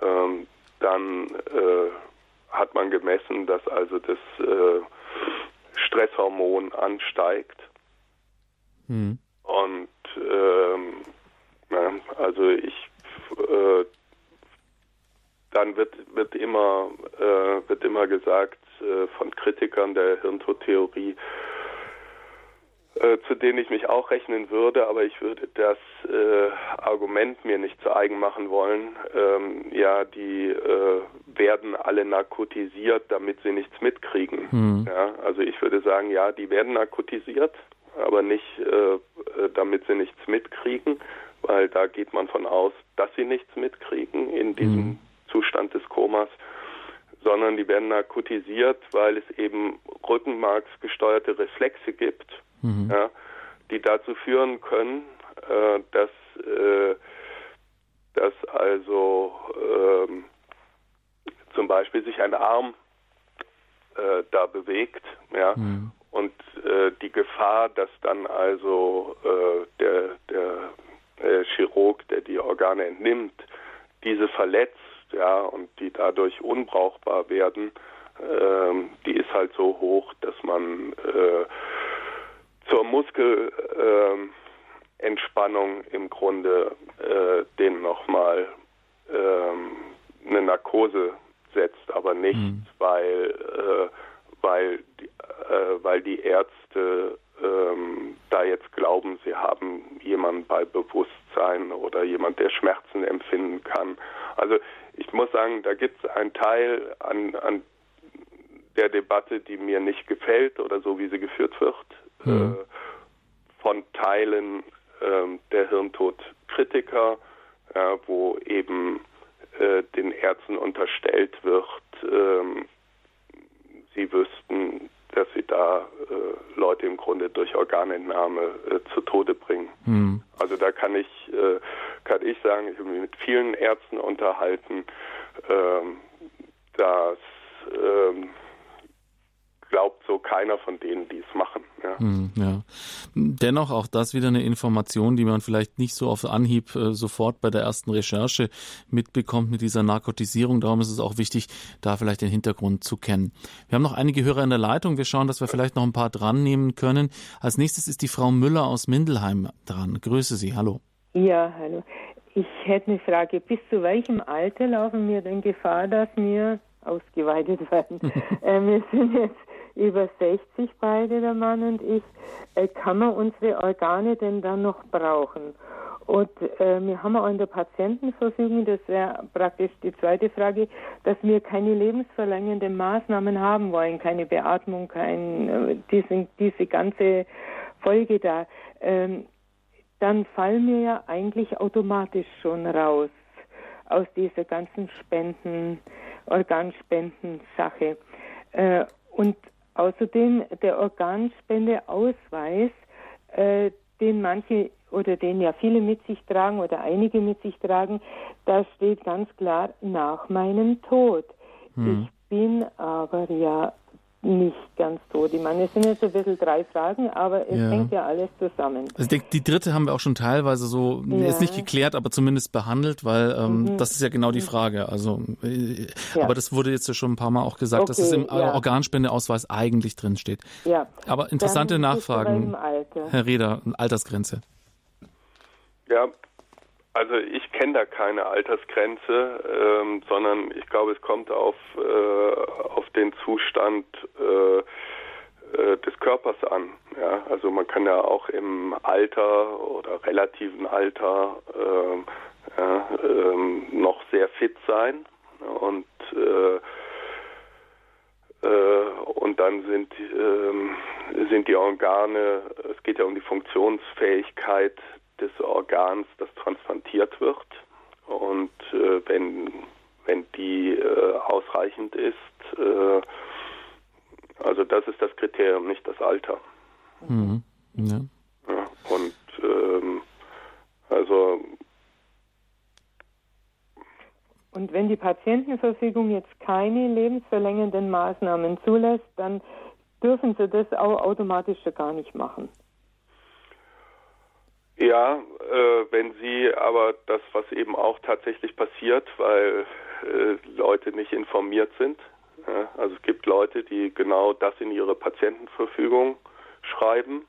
ähm, dann äh, hat man gemessen, dass also das äh, Stresshormon ansteigt. Mhm. Und ähm, na, also ich äh, dann wird wird immer äh, wird immer gesagt äh, von Kritikern der Hirntodtheorie, äh, zu denen ich mich auch rechnen würde, aber ich würde das äh, Argument mir nicht zu eigen machen wollen. Ähm, ja, die äh, werden alle narkotisiert, damit sie nichts mitkriegen. Mhm. Ja, also ich würde sagen, ja, die werden narkotisiert, aber nicht, äh, äh, damit sie nichts mitkriegen, weil da geht man von aus, dass sie nichts mitkriegen in diesem mhm. Zustand des Komas sondern die werden narkotisiert, weil es eben rückenmarksgesteuerte Reflexe gibt, mhm. ja, die dazu führen können, äh, dass, äh, dass also ähm, zum Beispiel sich ein Arm äh, da bewegt, ja, mhm. Und äh, die Gefahr, dass dann also äh, der, der, der Chirurg, der die Organe entnimmt, diese verletzt, ja, und die dadurch unbrauchbar werden, ähm, die ist halt so hoch, dass man äh, zur Muskelentspannung äh, im Grunde äh, den nochmal ähm, eine Narkose setzt, aber nicht, mhm. weil, äh, weil, die, äh, weil die Ärzte ähm, da jetzt glauben, sie haben jemanden bei Bewusstsein oder jemand, der Schmerzen empfinden kann. Also ich muss sagen, da gibt es einen Teil an, an der Debatte, die mir nicht gefällt oder so, wie sie geführt wird, mhm. äh, von Teilen äh, der Hirntodkritiker, äh, wo eben äh, den Ärzten unterstellt wird, ähm, sie wüssten, dass sie da äh, Leute im Grunde durch Organentnahme äh, zu Tode bringen. Mhm. Also da kann ich, äh, kann ich sagen, ich habe mich mit vielen Ärzten unterhalten, ähm, dass ähm, glaubt so keiner von denen, die es machen. Ja. Hm, ja. Dennoch auch das wieder eine Information, die man vielleicht nicht so auf Anhieb äh, sofort bei der ersten Recherche mitbekommt mit dieser Narkotisierung. Darum ist es auch wichtig, da vielleicht den Hintergrund zu kennen. Wir haben noch einige Hörer in der Leitung. Wir schauen, dass wir vielleicht noch ein paar dran nehmen können. Als nächstes ist die Frau Müller aus Mindelheim dran. Grüße Sie. Hallo. Ja, hallo. Ich hätte eine Frage. Bis zu welchem Alter laufen wir denn Gefahr, dass wir ausgeweitet werden? äh, wir sind jetzt über 60 beide, der Mann und ich, äh, kann man unsere Organe denn dann noch brauchen? Und äh, wir haben auch in der Patientenverfügung, das wäre praktisch die zweite Frage, dass wir keine lebensverlängernden Maßnahmen haben wollen, keine Beatmung, kein, äh, diese, diese ganze Folge da. Ähm, dann fallen wir ja eigentlich automatisch schon raus aus dieser ganzen Spenden, Organspenden-Sache. Äh, und Außerdem der Organspendeausweis, äh, den manche oder den ja viele mit sich tragen oder einige mit sich tragen, da steht ganz klar nach meinem Tod. Hm. Ich bin aber ja nicht ganz tot. Ich meine, es sind jetzt ein bisschen drei Fragen, aber es ja. hängt ja alles zusammen. Also ich denke, die dritte haben wir auch schon teilweise so, ja. jetzt nicht geklärt, aber zumindest behandelt, weil ähm, mhm. das ist ja genau die mhm. Frage. Also, äh, ja. aber das wurde jetzt ja schon ein paar Mal auch gesagt, okay, dass es im Organspendeausweis eigentlich drin steht. Ja. Aber interessante Dann Nachfragen, Herr Reder, Altersgrenze. Ja, also ich kenne da keine Altersgrenze, ähm, sondern ich glaube, es kommt auf, äh, auf den Zustand äh, äh, des Körpers an. Ja? Also man kann ja auch im Alter oder relativen Alter ähm, ja, ähm, noch sehr fit sein und äh, äh, und dann sind, ähm, sind die Organe, es geht ja um die Funktionsfähigkeit des Organs, das transplantiert wird. Und äh, wenn, wenn die äh, ausreichend ist, äh, also das ist das Kriterium, nicht das Alter. Mhm. Ja. ja. und ähm, also und wenn die Patientenverfügung jetzt keine lebensverlängernden Maßnahmen zulässt, dann dürfen sie das auch automatisch gar nicht machen. Ja, äh, wenn Sie aber das, was eben auch tatsächlich passiert, weil äh, Leute nicht informiert sind. Ja, also es gibt Leute, die genau das in ihre Patientenverfügung schreiben.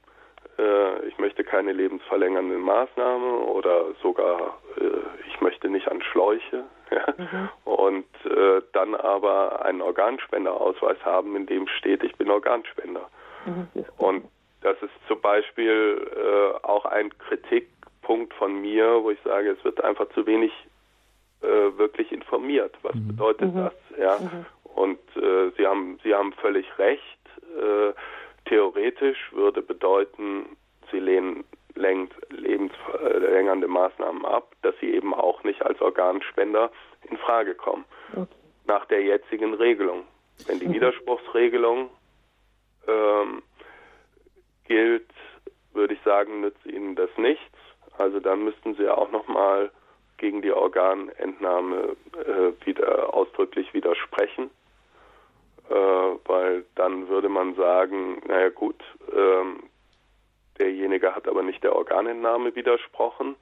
Äh, ich möchte keine lebensverlängernde Maßnahme oder sogar äh, ich möchte nicht an Schläuche. Ja, mhm. Und äh, dann aber einen Organspenderausweis haben, in dem steht, ich bin Organspender. Mhm. Und das ist zum Beispiel äh, auch ein Kritikpunkt von mir, wo ich sage, es wird einfach zu wenig äh, wirklich informiert. Was mhm. bedeutet mhm. das? Ja. Mhm. Und äh, Sie haben Sie haben völlig recht. Äh, theoretisch würde bedeuten, Sie lehnen lebensverlängernde Maßnahmen ab, dass sie eben auch nicht als Organspender in Frage kommen. Okay. Nach der jetzigen Regelung. Wenn die mhm. Widerspruchsregelung ähm, gilt, würde ich sagen, nützt ihnen das nichts. Also dann müssten sie auch nochmal gegen die Organentnahme äh, wieder ausdrücklich widersprechen, äh, weil dann würde man sagen, naja gut, ähm, derjenige hat aber nicht der Organentnahme widersprochen.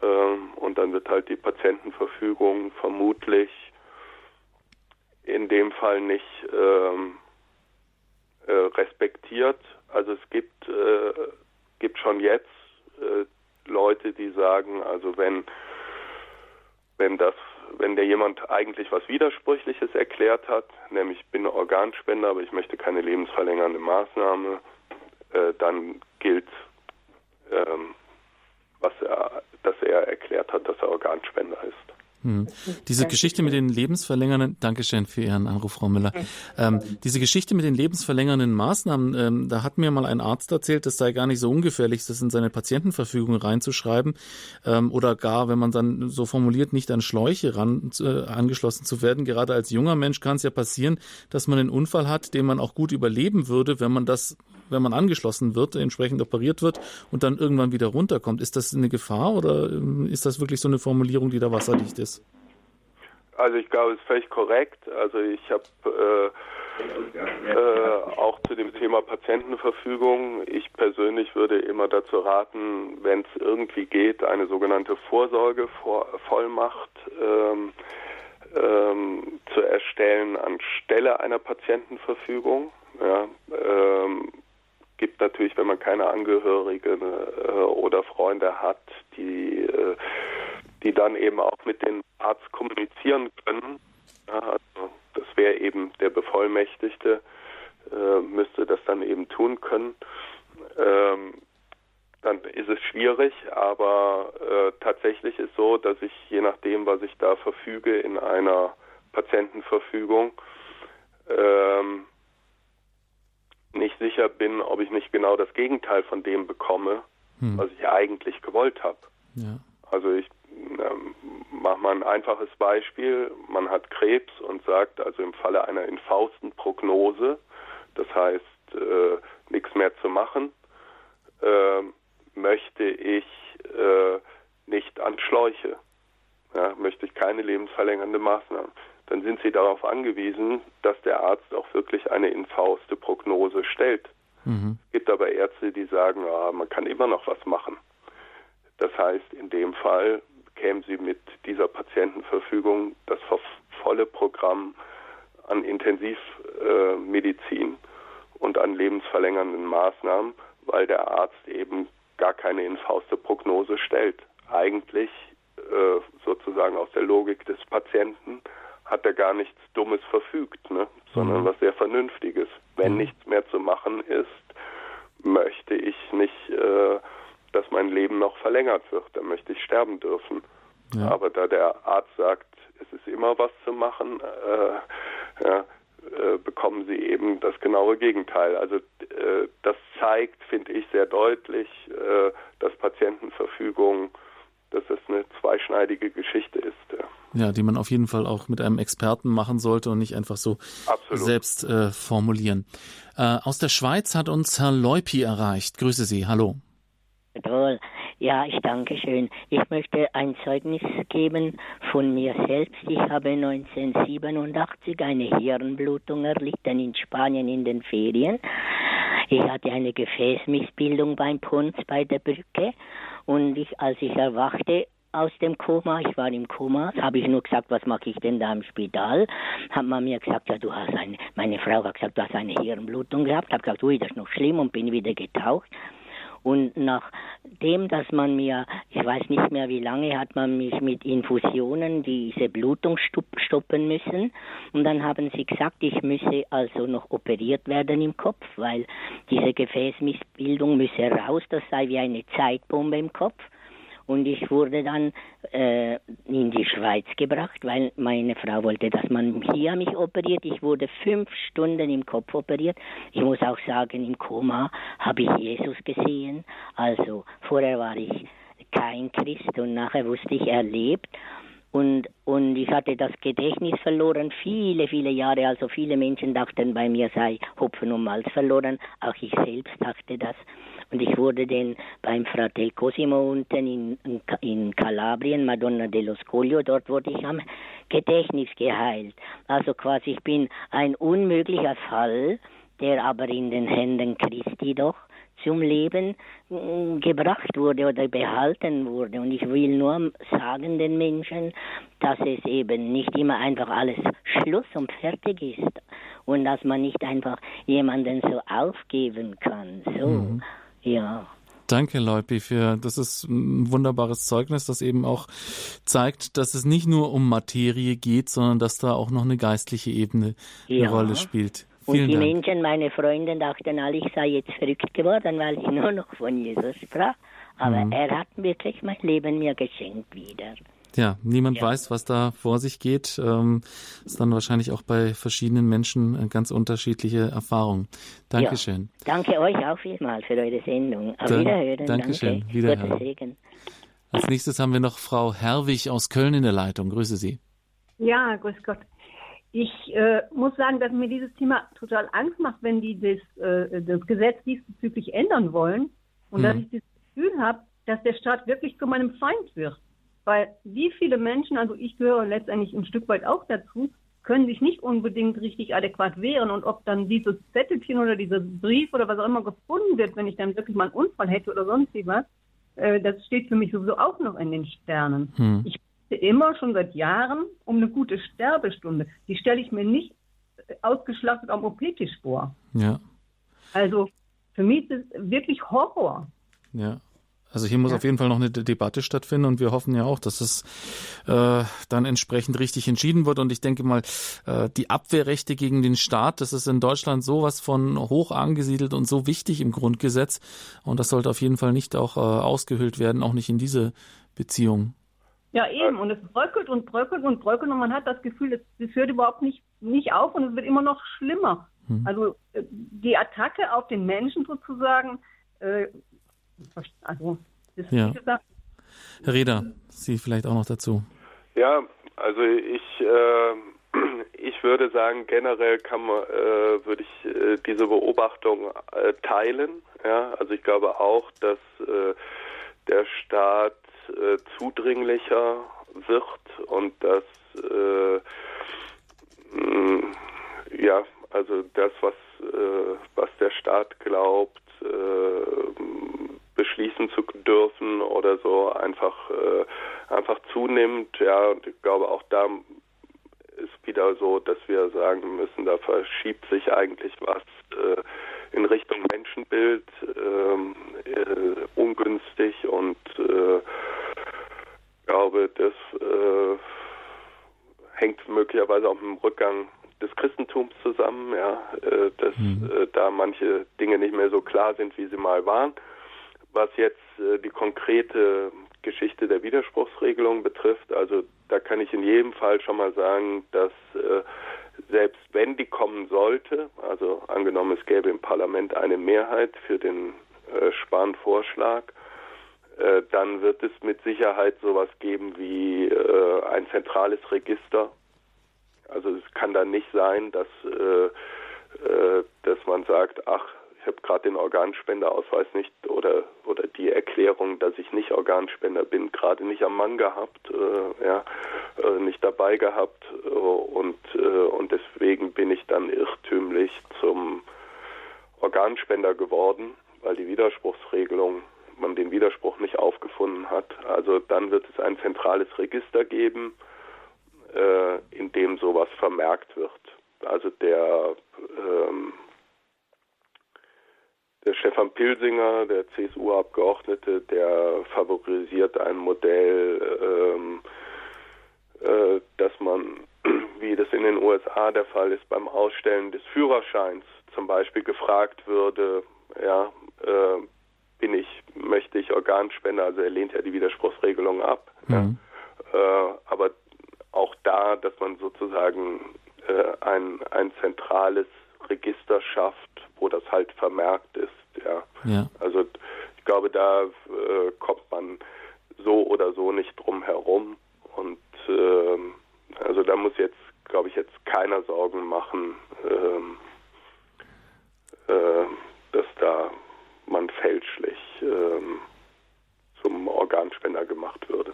Ähm, und dann wird halt die Patientenverfügung vermutlich in dem Fall nicht ähm, äh, respektiert, also es gibt, äh, gibt schon jetzt äh, Leute, die sagen, also wenn, wenn das, wenn der jemand eigentlich was Widersprüchliches erklärt hat, nämlich ich bin Organspender, aber ich möchte keine lebensverlängernde Maßnahme, äh, dann gilt, ähm, was er, dass er erklärt hat, dass er Organspender ist. Hm. Diese Geschichte mit den lebensverlängernden, Dankeschön für Ihren Anruf, Frau Müller. Ähm, diese Geschichte mit den lebensverlängernden Maßnahmen, ähm, da hat mir mal ein Arzt erzählt, es sei gar nicht so ungefährlich, das in seine Patientenverfügung reinzuschreiben ähm, oder gar, wenn man dann so formuliert, nicht an Schläuche ran, äh, angeschlossen zu werden. Gerade als junger Mensch kann es ja passieren, dass man einen Unfall hat, den man auch gut überleben würde, wenn man das wenn man angeschlossen wird, entsprechend operiert wird und dann irgendwann wieder runterkommt. Ist das eine Gefahr oder ähm, ist das wirklich so eine Formulierung, die da wasserdicht ist? Also ich glaube, es ist völlig korrekt. Also ich habe äh, äh, auch zu dem Thema Patientenverfügung, ich persönlich würde immer dazu raten, wenn es irgendwie geht, eine sogenannte Vorsorgevollmacht ähm, ähm, zu erstellen anstelle einer Patientenverfügung. Ja, ähm, gibt natürlich, wenn man keine Angehörigen äh, oder Freunde hat, die äh, die dann eben auch mit dem Arzt kommunizieren können. Ja, also das wäre eben der Bevollmächtigte, äh, müsste das dann eben tun können. Ähm, dann ist es schwierig, aber äh, tatsächlich ist so, dass ich je nachdem, was ich da verfüge in einer Patientenverfügung, ähm, nicht sicher bin, ob ich nicht genau das Gegenteil von dem bekomme, hm. was ich eigentlich gewollt habe. Ja. Also ich ähm, mach mal ein einfaches Beispiel. Man hat Krebs und sagt also im Falle einer infausten Prognose, das heißt äh, nichts mehr zu machen, äh, möchte ich äh, nicht an Schläuche, ja, möchte ich keine lebensverlängernde Maßnahmen. Dann sind Sie darauf angewiesen, dass der Arzt auch wirklich eine infauste Prognose stellt. Mhm. Es gibt aber Ärzte, die sagen, ah, man kann immer noch was machen. Das heißt, in dem Fall kämen sie mit dieser Patientenverfügung das volle Programm an Intensivmedizin und an lebensverlängernden Maßnahmen, weil der Arzt eben gar keine infauste Prognose stellt. Eigentlich äh, sozusagen aus der Logik des Patienten hat er gar nichts Dummes verfügt, ne? sondern mhm. was sehr Vernünftiges. Wenn mhm. nichts mehr zu machen ist, möchte ich nicht äh, dass mein Leben noch verlängert wird. Dann möchte ich sterben dürfen. Ja. Aber da der Arzt sagt, es ist immer was zu machen, äh, ja, äh, bekommen sie eben das genaue Gegenteil. Also äh, das zeigt, finde ich, sehr deutlich, äh, dass Patientenverfügung, dass das eine zweischneidige Geschichte ist. Ja. die man auf jeden Fall auch mit einem Experten machen sollte und nicht einfach so Absolut. selbst äh, formulieren. Äh, aus der Schweiz hat uns Herr Leupi erreicht. Grüße Sie. Hallo. Toll. Ja, ich danke schön. Ich möchte ein Zeugnis geben von mir selbst. Ich habe 1987 eine Hirnblutung erlitten in Spanien in den Ferien. Ich hatte eine Gefäßmissbildung beim Punz bei der Brücke und ich, als ich erwachte, aus dem Koma. Ich war im Koma. Habe ich nur gesagt, was mache ich denn da im Spital? Hat man mir gesagt, ja, du hast eine, meine Frau hat gesagt, du hast eine Hirnblutung gehabt. Habe gesagt, ui, das ist noch schlimm und bin wieder getaucht. Und nachdem, dass man mir, ich weiß nicht mehr wie lange, hat man mich mit Infusionen diese Blutung stoppen müssen. Und dann haben sie gesagt, ich müsse also noch operiert werden im Kopf, weil diese Gefäßmissbildung müsse raus, das sei wie eine Zeitbombe im Kopf. Und ich wurde dann äh, in die Schweiz gebracht, weil meine Frau wollte, dass man hier mich operiert. Ich wurde fünf Stunden im Kopf operiert. Ich muss auch sagen, im Koma habe ich Jesus gesehen. Also vorher war ich kein Christ und nachher wusste ich, er lebt. Und, und ich hatte das Gedächtnis verloren, viele, viele Jahre. Also viele Menschen dachten, bei mir sei Hopfen und Malz verloren. Auch ich selbst dachte das. Und ich wurde dann beim Fratel Cosimo unten in, in Kalabrien, Madonna dello Scoglio, dort wurde ich am Gedächtnis geheilt. Also quasi, ich bin ein unmöglicher Fall, der aber in den Händen Christi doch zum Leben mm, gebracht wurde oder behalten wurde. Und ich will nur sagen den Menschen, dass es eben nicht immer einfach alles Schluss und fertig ist und dass man nicht einfach jemanden so aufgeben kann. So. Mhm. Ja. Danke, Leupi, für das ist ein wunderbares Zeugnis, das eben auch zeigt, dass es nicht nur um Materie geht, sondern dass da auch noch eine geistliche Ebene ja. eine Rolle spielt. Vielen und die Dank. Menschen, meine Freunde, dachten alle, ich sei jetzt verrückt geworden, weil ich nur noch von Jesus sprach. Aber mhm. er hat wirklich mein Leben mir geschenkt wieder. Ja, niemand ja. weiß, was da vor sich geht. Ähm, ist dann wahrscheinlich auch bei verschiedenen Menschen eine ganz unterschiedliche Erfahrung. Dankeschön. Ja, danke euch auch vielmal für eure Sendung. Auf Wiederhören. Dankeschön. Danke. Wiederhören. Segen. Als nächstes haben wir noch Frau Herwig aus Köln in der Leitung. Grüße Sie. Ja, grüß Gott. Ich äh, muss sagen, dass mir dieses Thema total Angst macht, wenn die das, äh, das Gesetz diesbezüglich ändern wollen und hm. dass ich das Gefühl habe, dass der Staat wirklich zu meinem Feind wird. Weil wie viele Menschen, also ich gehöre letztendlich ein Stück weit auch dazu, können sich nicht unbedingt richtig adäquat wehren. Und ob dann dieses Zettelchen oder dieser Brief oder was auch immer gefunden wird, wenn ich dann wirklich mal einen Unfall hätte oder sonst was, äh, das steht für mich sowieso auch noch in den Sternen. Hm. Ich bitte immer schon seit Jahren um eine gute Sterbestunde. Die stelle ich mir nicht äh, ausgeschlachtet am OP-Tisch vor. Ja. Also für mich ist es wirklich Horror. Ja. Also hier muss ja. auf jeden Fall noch eine Debatte stattfinden und wir hoffen ja auch, dass es äh, dann entsprechend richtig entschieden wird. Und ich denke mal, äh, die Abwehrrechte gegen den Staat, das ist in Deutschland sowas von hoch angesiedelt und so wichtig im Grundgesetz. Und das sollte auf jeden Fall nicht auch äh, ausgehöhlt werden, auch nicht in diese Beziehung. Ja, eben. Und es bröckelt und bröckelt und bröckelt und man hat das Gefühl, es hört überhaupt nicht, nicht auf und es wird immer noch schlimmer. Hm. Also äh, die Attacke auf den Menschen sozusagen äh, also, das ja. gesagt. Herr Reda, Sie vielleicht auch noch dazu. Ja, also ich, äh, ich würde sagen, generell kann man, äh, würde ich äh, diese Beobachtung äh, teilen. Ja, also ich glaube auch, dass äh, der Staat äh, zudringlicher wird und dass mh, ja, also das, was was der Staat glaubt, beschließen zu dürfen oder so einfach äh, einfach zunimmt. Ja, und ich glaube auch da ist wieder so, dass wir sagen müssen, da verschiebt sich eigentlich was äh, in Richtung Menschenbild ähm, äh, ungünstig und äh, glaube, das äh, hängt möglicherweise auch mit dem Rückgang des Christentums zusammen, ja, äh, dass mhm. äh, da manche Dinge nicht mehr so klar sind, wie sie mal waren. Was jetzt äh, die konkrete Geschichte der Widerspruchsregelung betrifft, also da kann ich in jedem Fall schon mal sagen, dass äh, selbst wenn die kommen sollte, also angenommen es gäbe im Parlament eine Mehrheit für den äh, Spahn-Vorschlag, äh, dann wird es mit Sicherheit sowas geben wie ein zentrales Register. Also es kann dann nicht sein, dass, dass man sagt, ach, ich habe gerade den Organspenderausweis nicht oder oder die Erklärung, dass ich nicht Organspender bin, gerade nicht am Mann gehabt, äh, ja, äh, nicht dabei gehabt äh, und äh, und deswegen bin ich dann irrtümlich zum Organspender geworden, weil die Widerspruchsregelung man den Widerspruch nicht aufgefunden hat. Also dann wird es ein zentrales Register geben, äh, in dem sowas vermerkt wird. Also der ähm, der Stefan Pilsinger, der CSU-Abgeordnete, der favorisiert ein Modell, ähm, äh, dass man, wie das in den USA der Fall ist, beim Ausstellen des Führerscheins zum Beispiel gefragt würde, ja, äh, bin ich, möchte ich Organspender, also er lehnt ja die Widerspruchsregelung ab. Mhm. Ja, äh, aber auch da, dass man sozusagen äh, ein, ein zentrales Register schafft, wo das halt vermerkt ist. Ja. ja. Also ich glaube, da äh, kommt man so oder so nicht drum herum. Und äh, also da muss jetzt, glaube ich, jetzt keiner Sorgen machen, ähm, äh, dass da man fälschlich ähm, zum Organspender gemacht würde.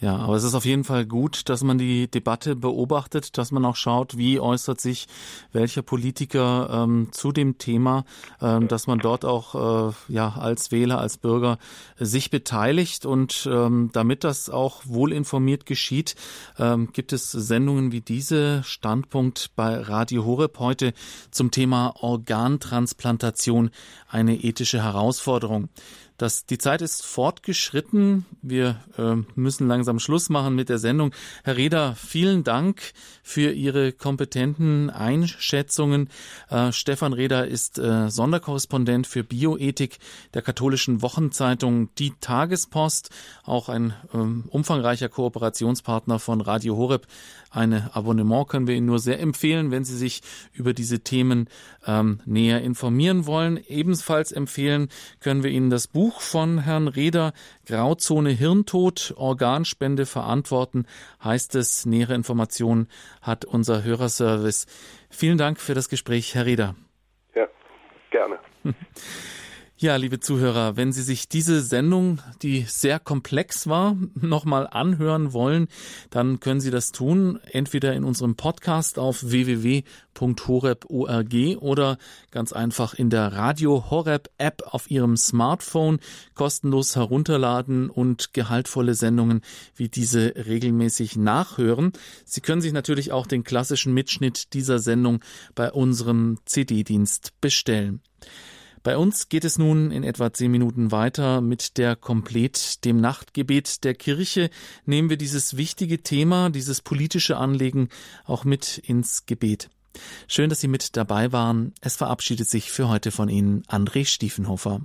Ja, aber es ist auf jeden Fall gut, dass man die Debatte beobachtet, dass man auch schaut, wie äußert sich welcher Politiker ähm, zu dem Thema, ähm, dass man dort auch äh, ja als Wähler, als Bürger sich beteiligt und ähm, damit das auch wohlinformiert geschieht, ähm, gibt es Sendungen wie diese Standpunkt bei Radio Horeb heute zum Thema Organtransplantation, eine ethische Herausforderung. Dass die Zeit ist fortgeschritten. Wir äh, müssen langsam Schluss machen mit der Sendung. Herr Reda, vielen Dank für Ihre kompetenten Einschätzungen. Äh, Stefan Reda ist äh, Sonderkorrespondent für Bioethik der katholischen Wochenzeitung Die Tagespost, auch ein ähm, umfangreicher Kooperationspartner von Radio Horeb. Eine Abonnement können wir Ihnen nur sehr empfehlen, wenn Sie sich über diese Themen ähm, näher informieren wollen. Ebenfalls empfehlen können wir Ihnen das Buch von Herrn Reder, Grauzone Hirntod, Organspende verantworten, heißt es. Nähere Informationen hat unser Hörerservice. Vielen Dank für das Gespräch, Herr Reder. Ja, gerne. Ja, liebe Zuhörer, wenn Sie sich diese Sendung, die sehr komplex war, nochmal anhören wollen, dann können Sie das tun, entweder in unserem Podcast auf www.horeb.org oder ganz einfach in der Radio Horeb App auf Ihrem Smartphone kostenlos herunterladen und gehaltvolle Sendungen wie diese regelmäßig nachhören. Sie können sich natürlich auch den klassischen Mitschnitt dieser Sendung bei unserem CD-Dienst bestellen. Bei uns geht es nun in etwa zehn Minuten weiter mit der Komplett, dem Nachtgebet der Kirche. Nehmen wir dieses wichtige Thema, dieses politische Anliegen auch mit ins Gebet. Schön, dass Sie mit dabei waren. Es verabschiedet sich für heute von Ihnen André Stiefenhofer.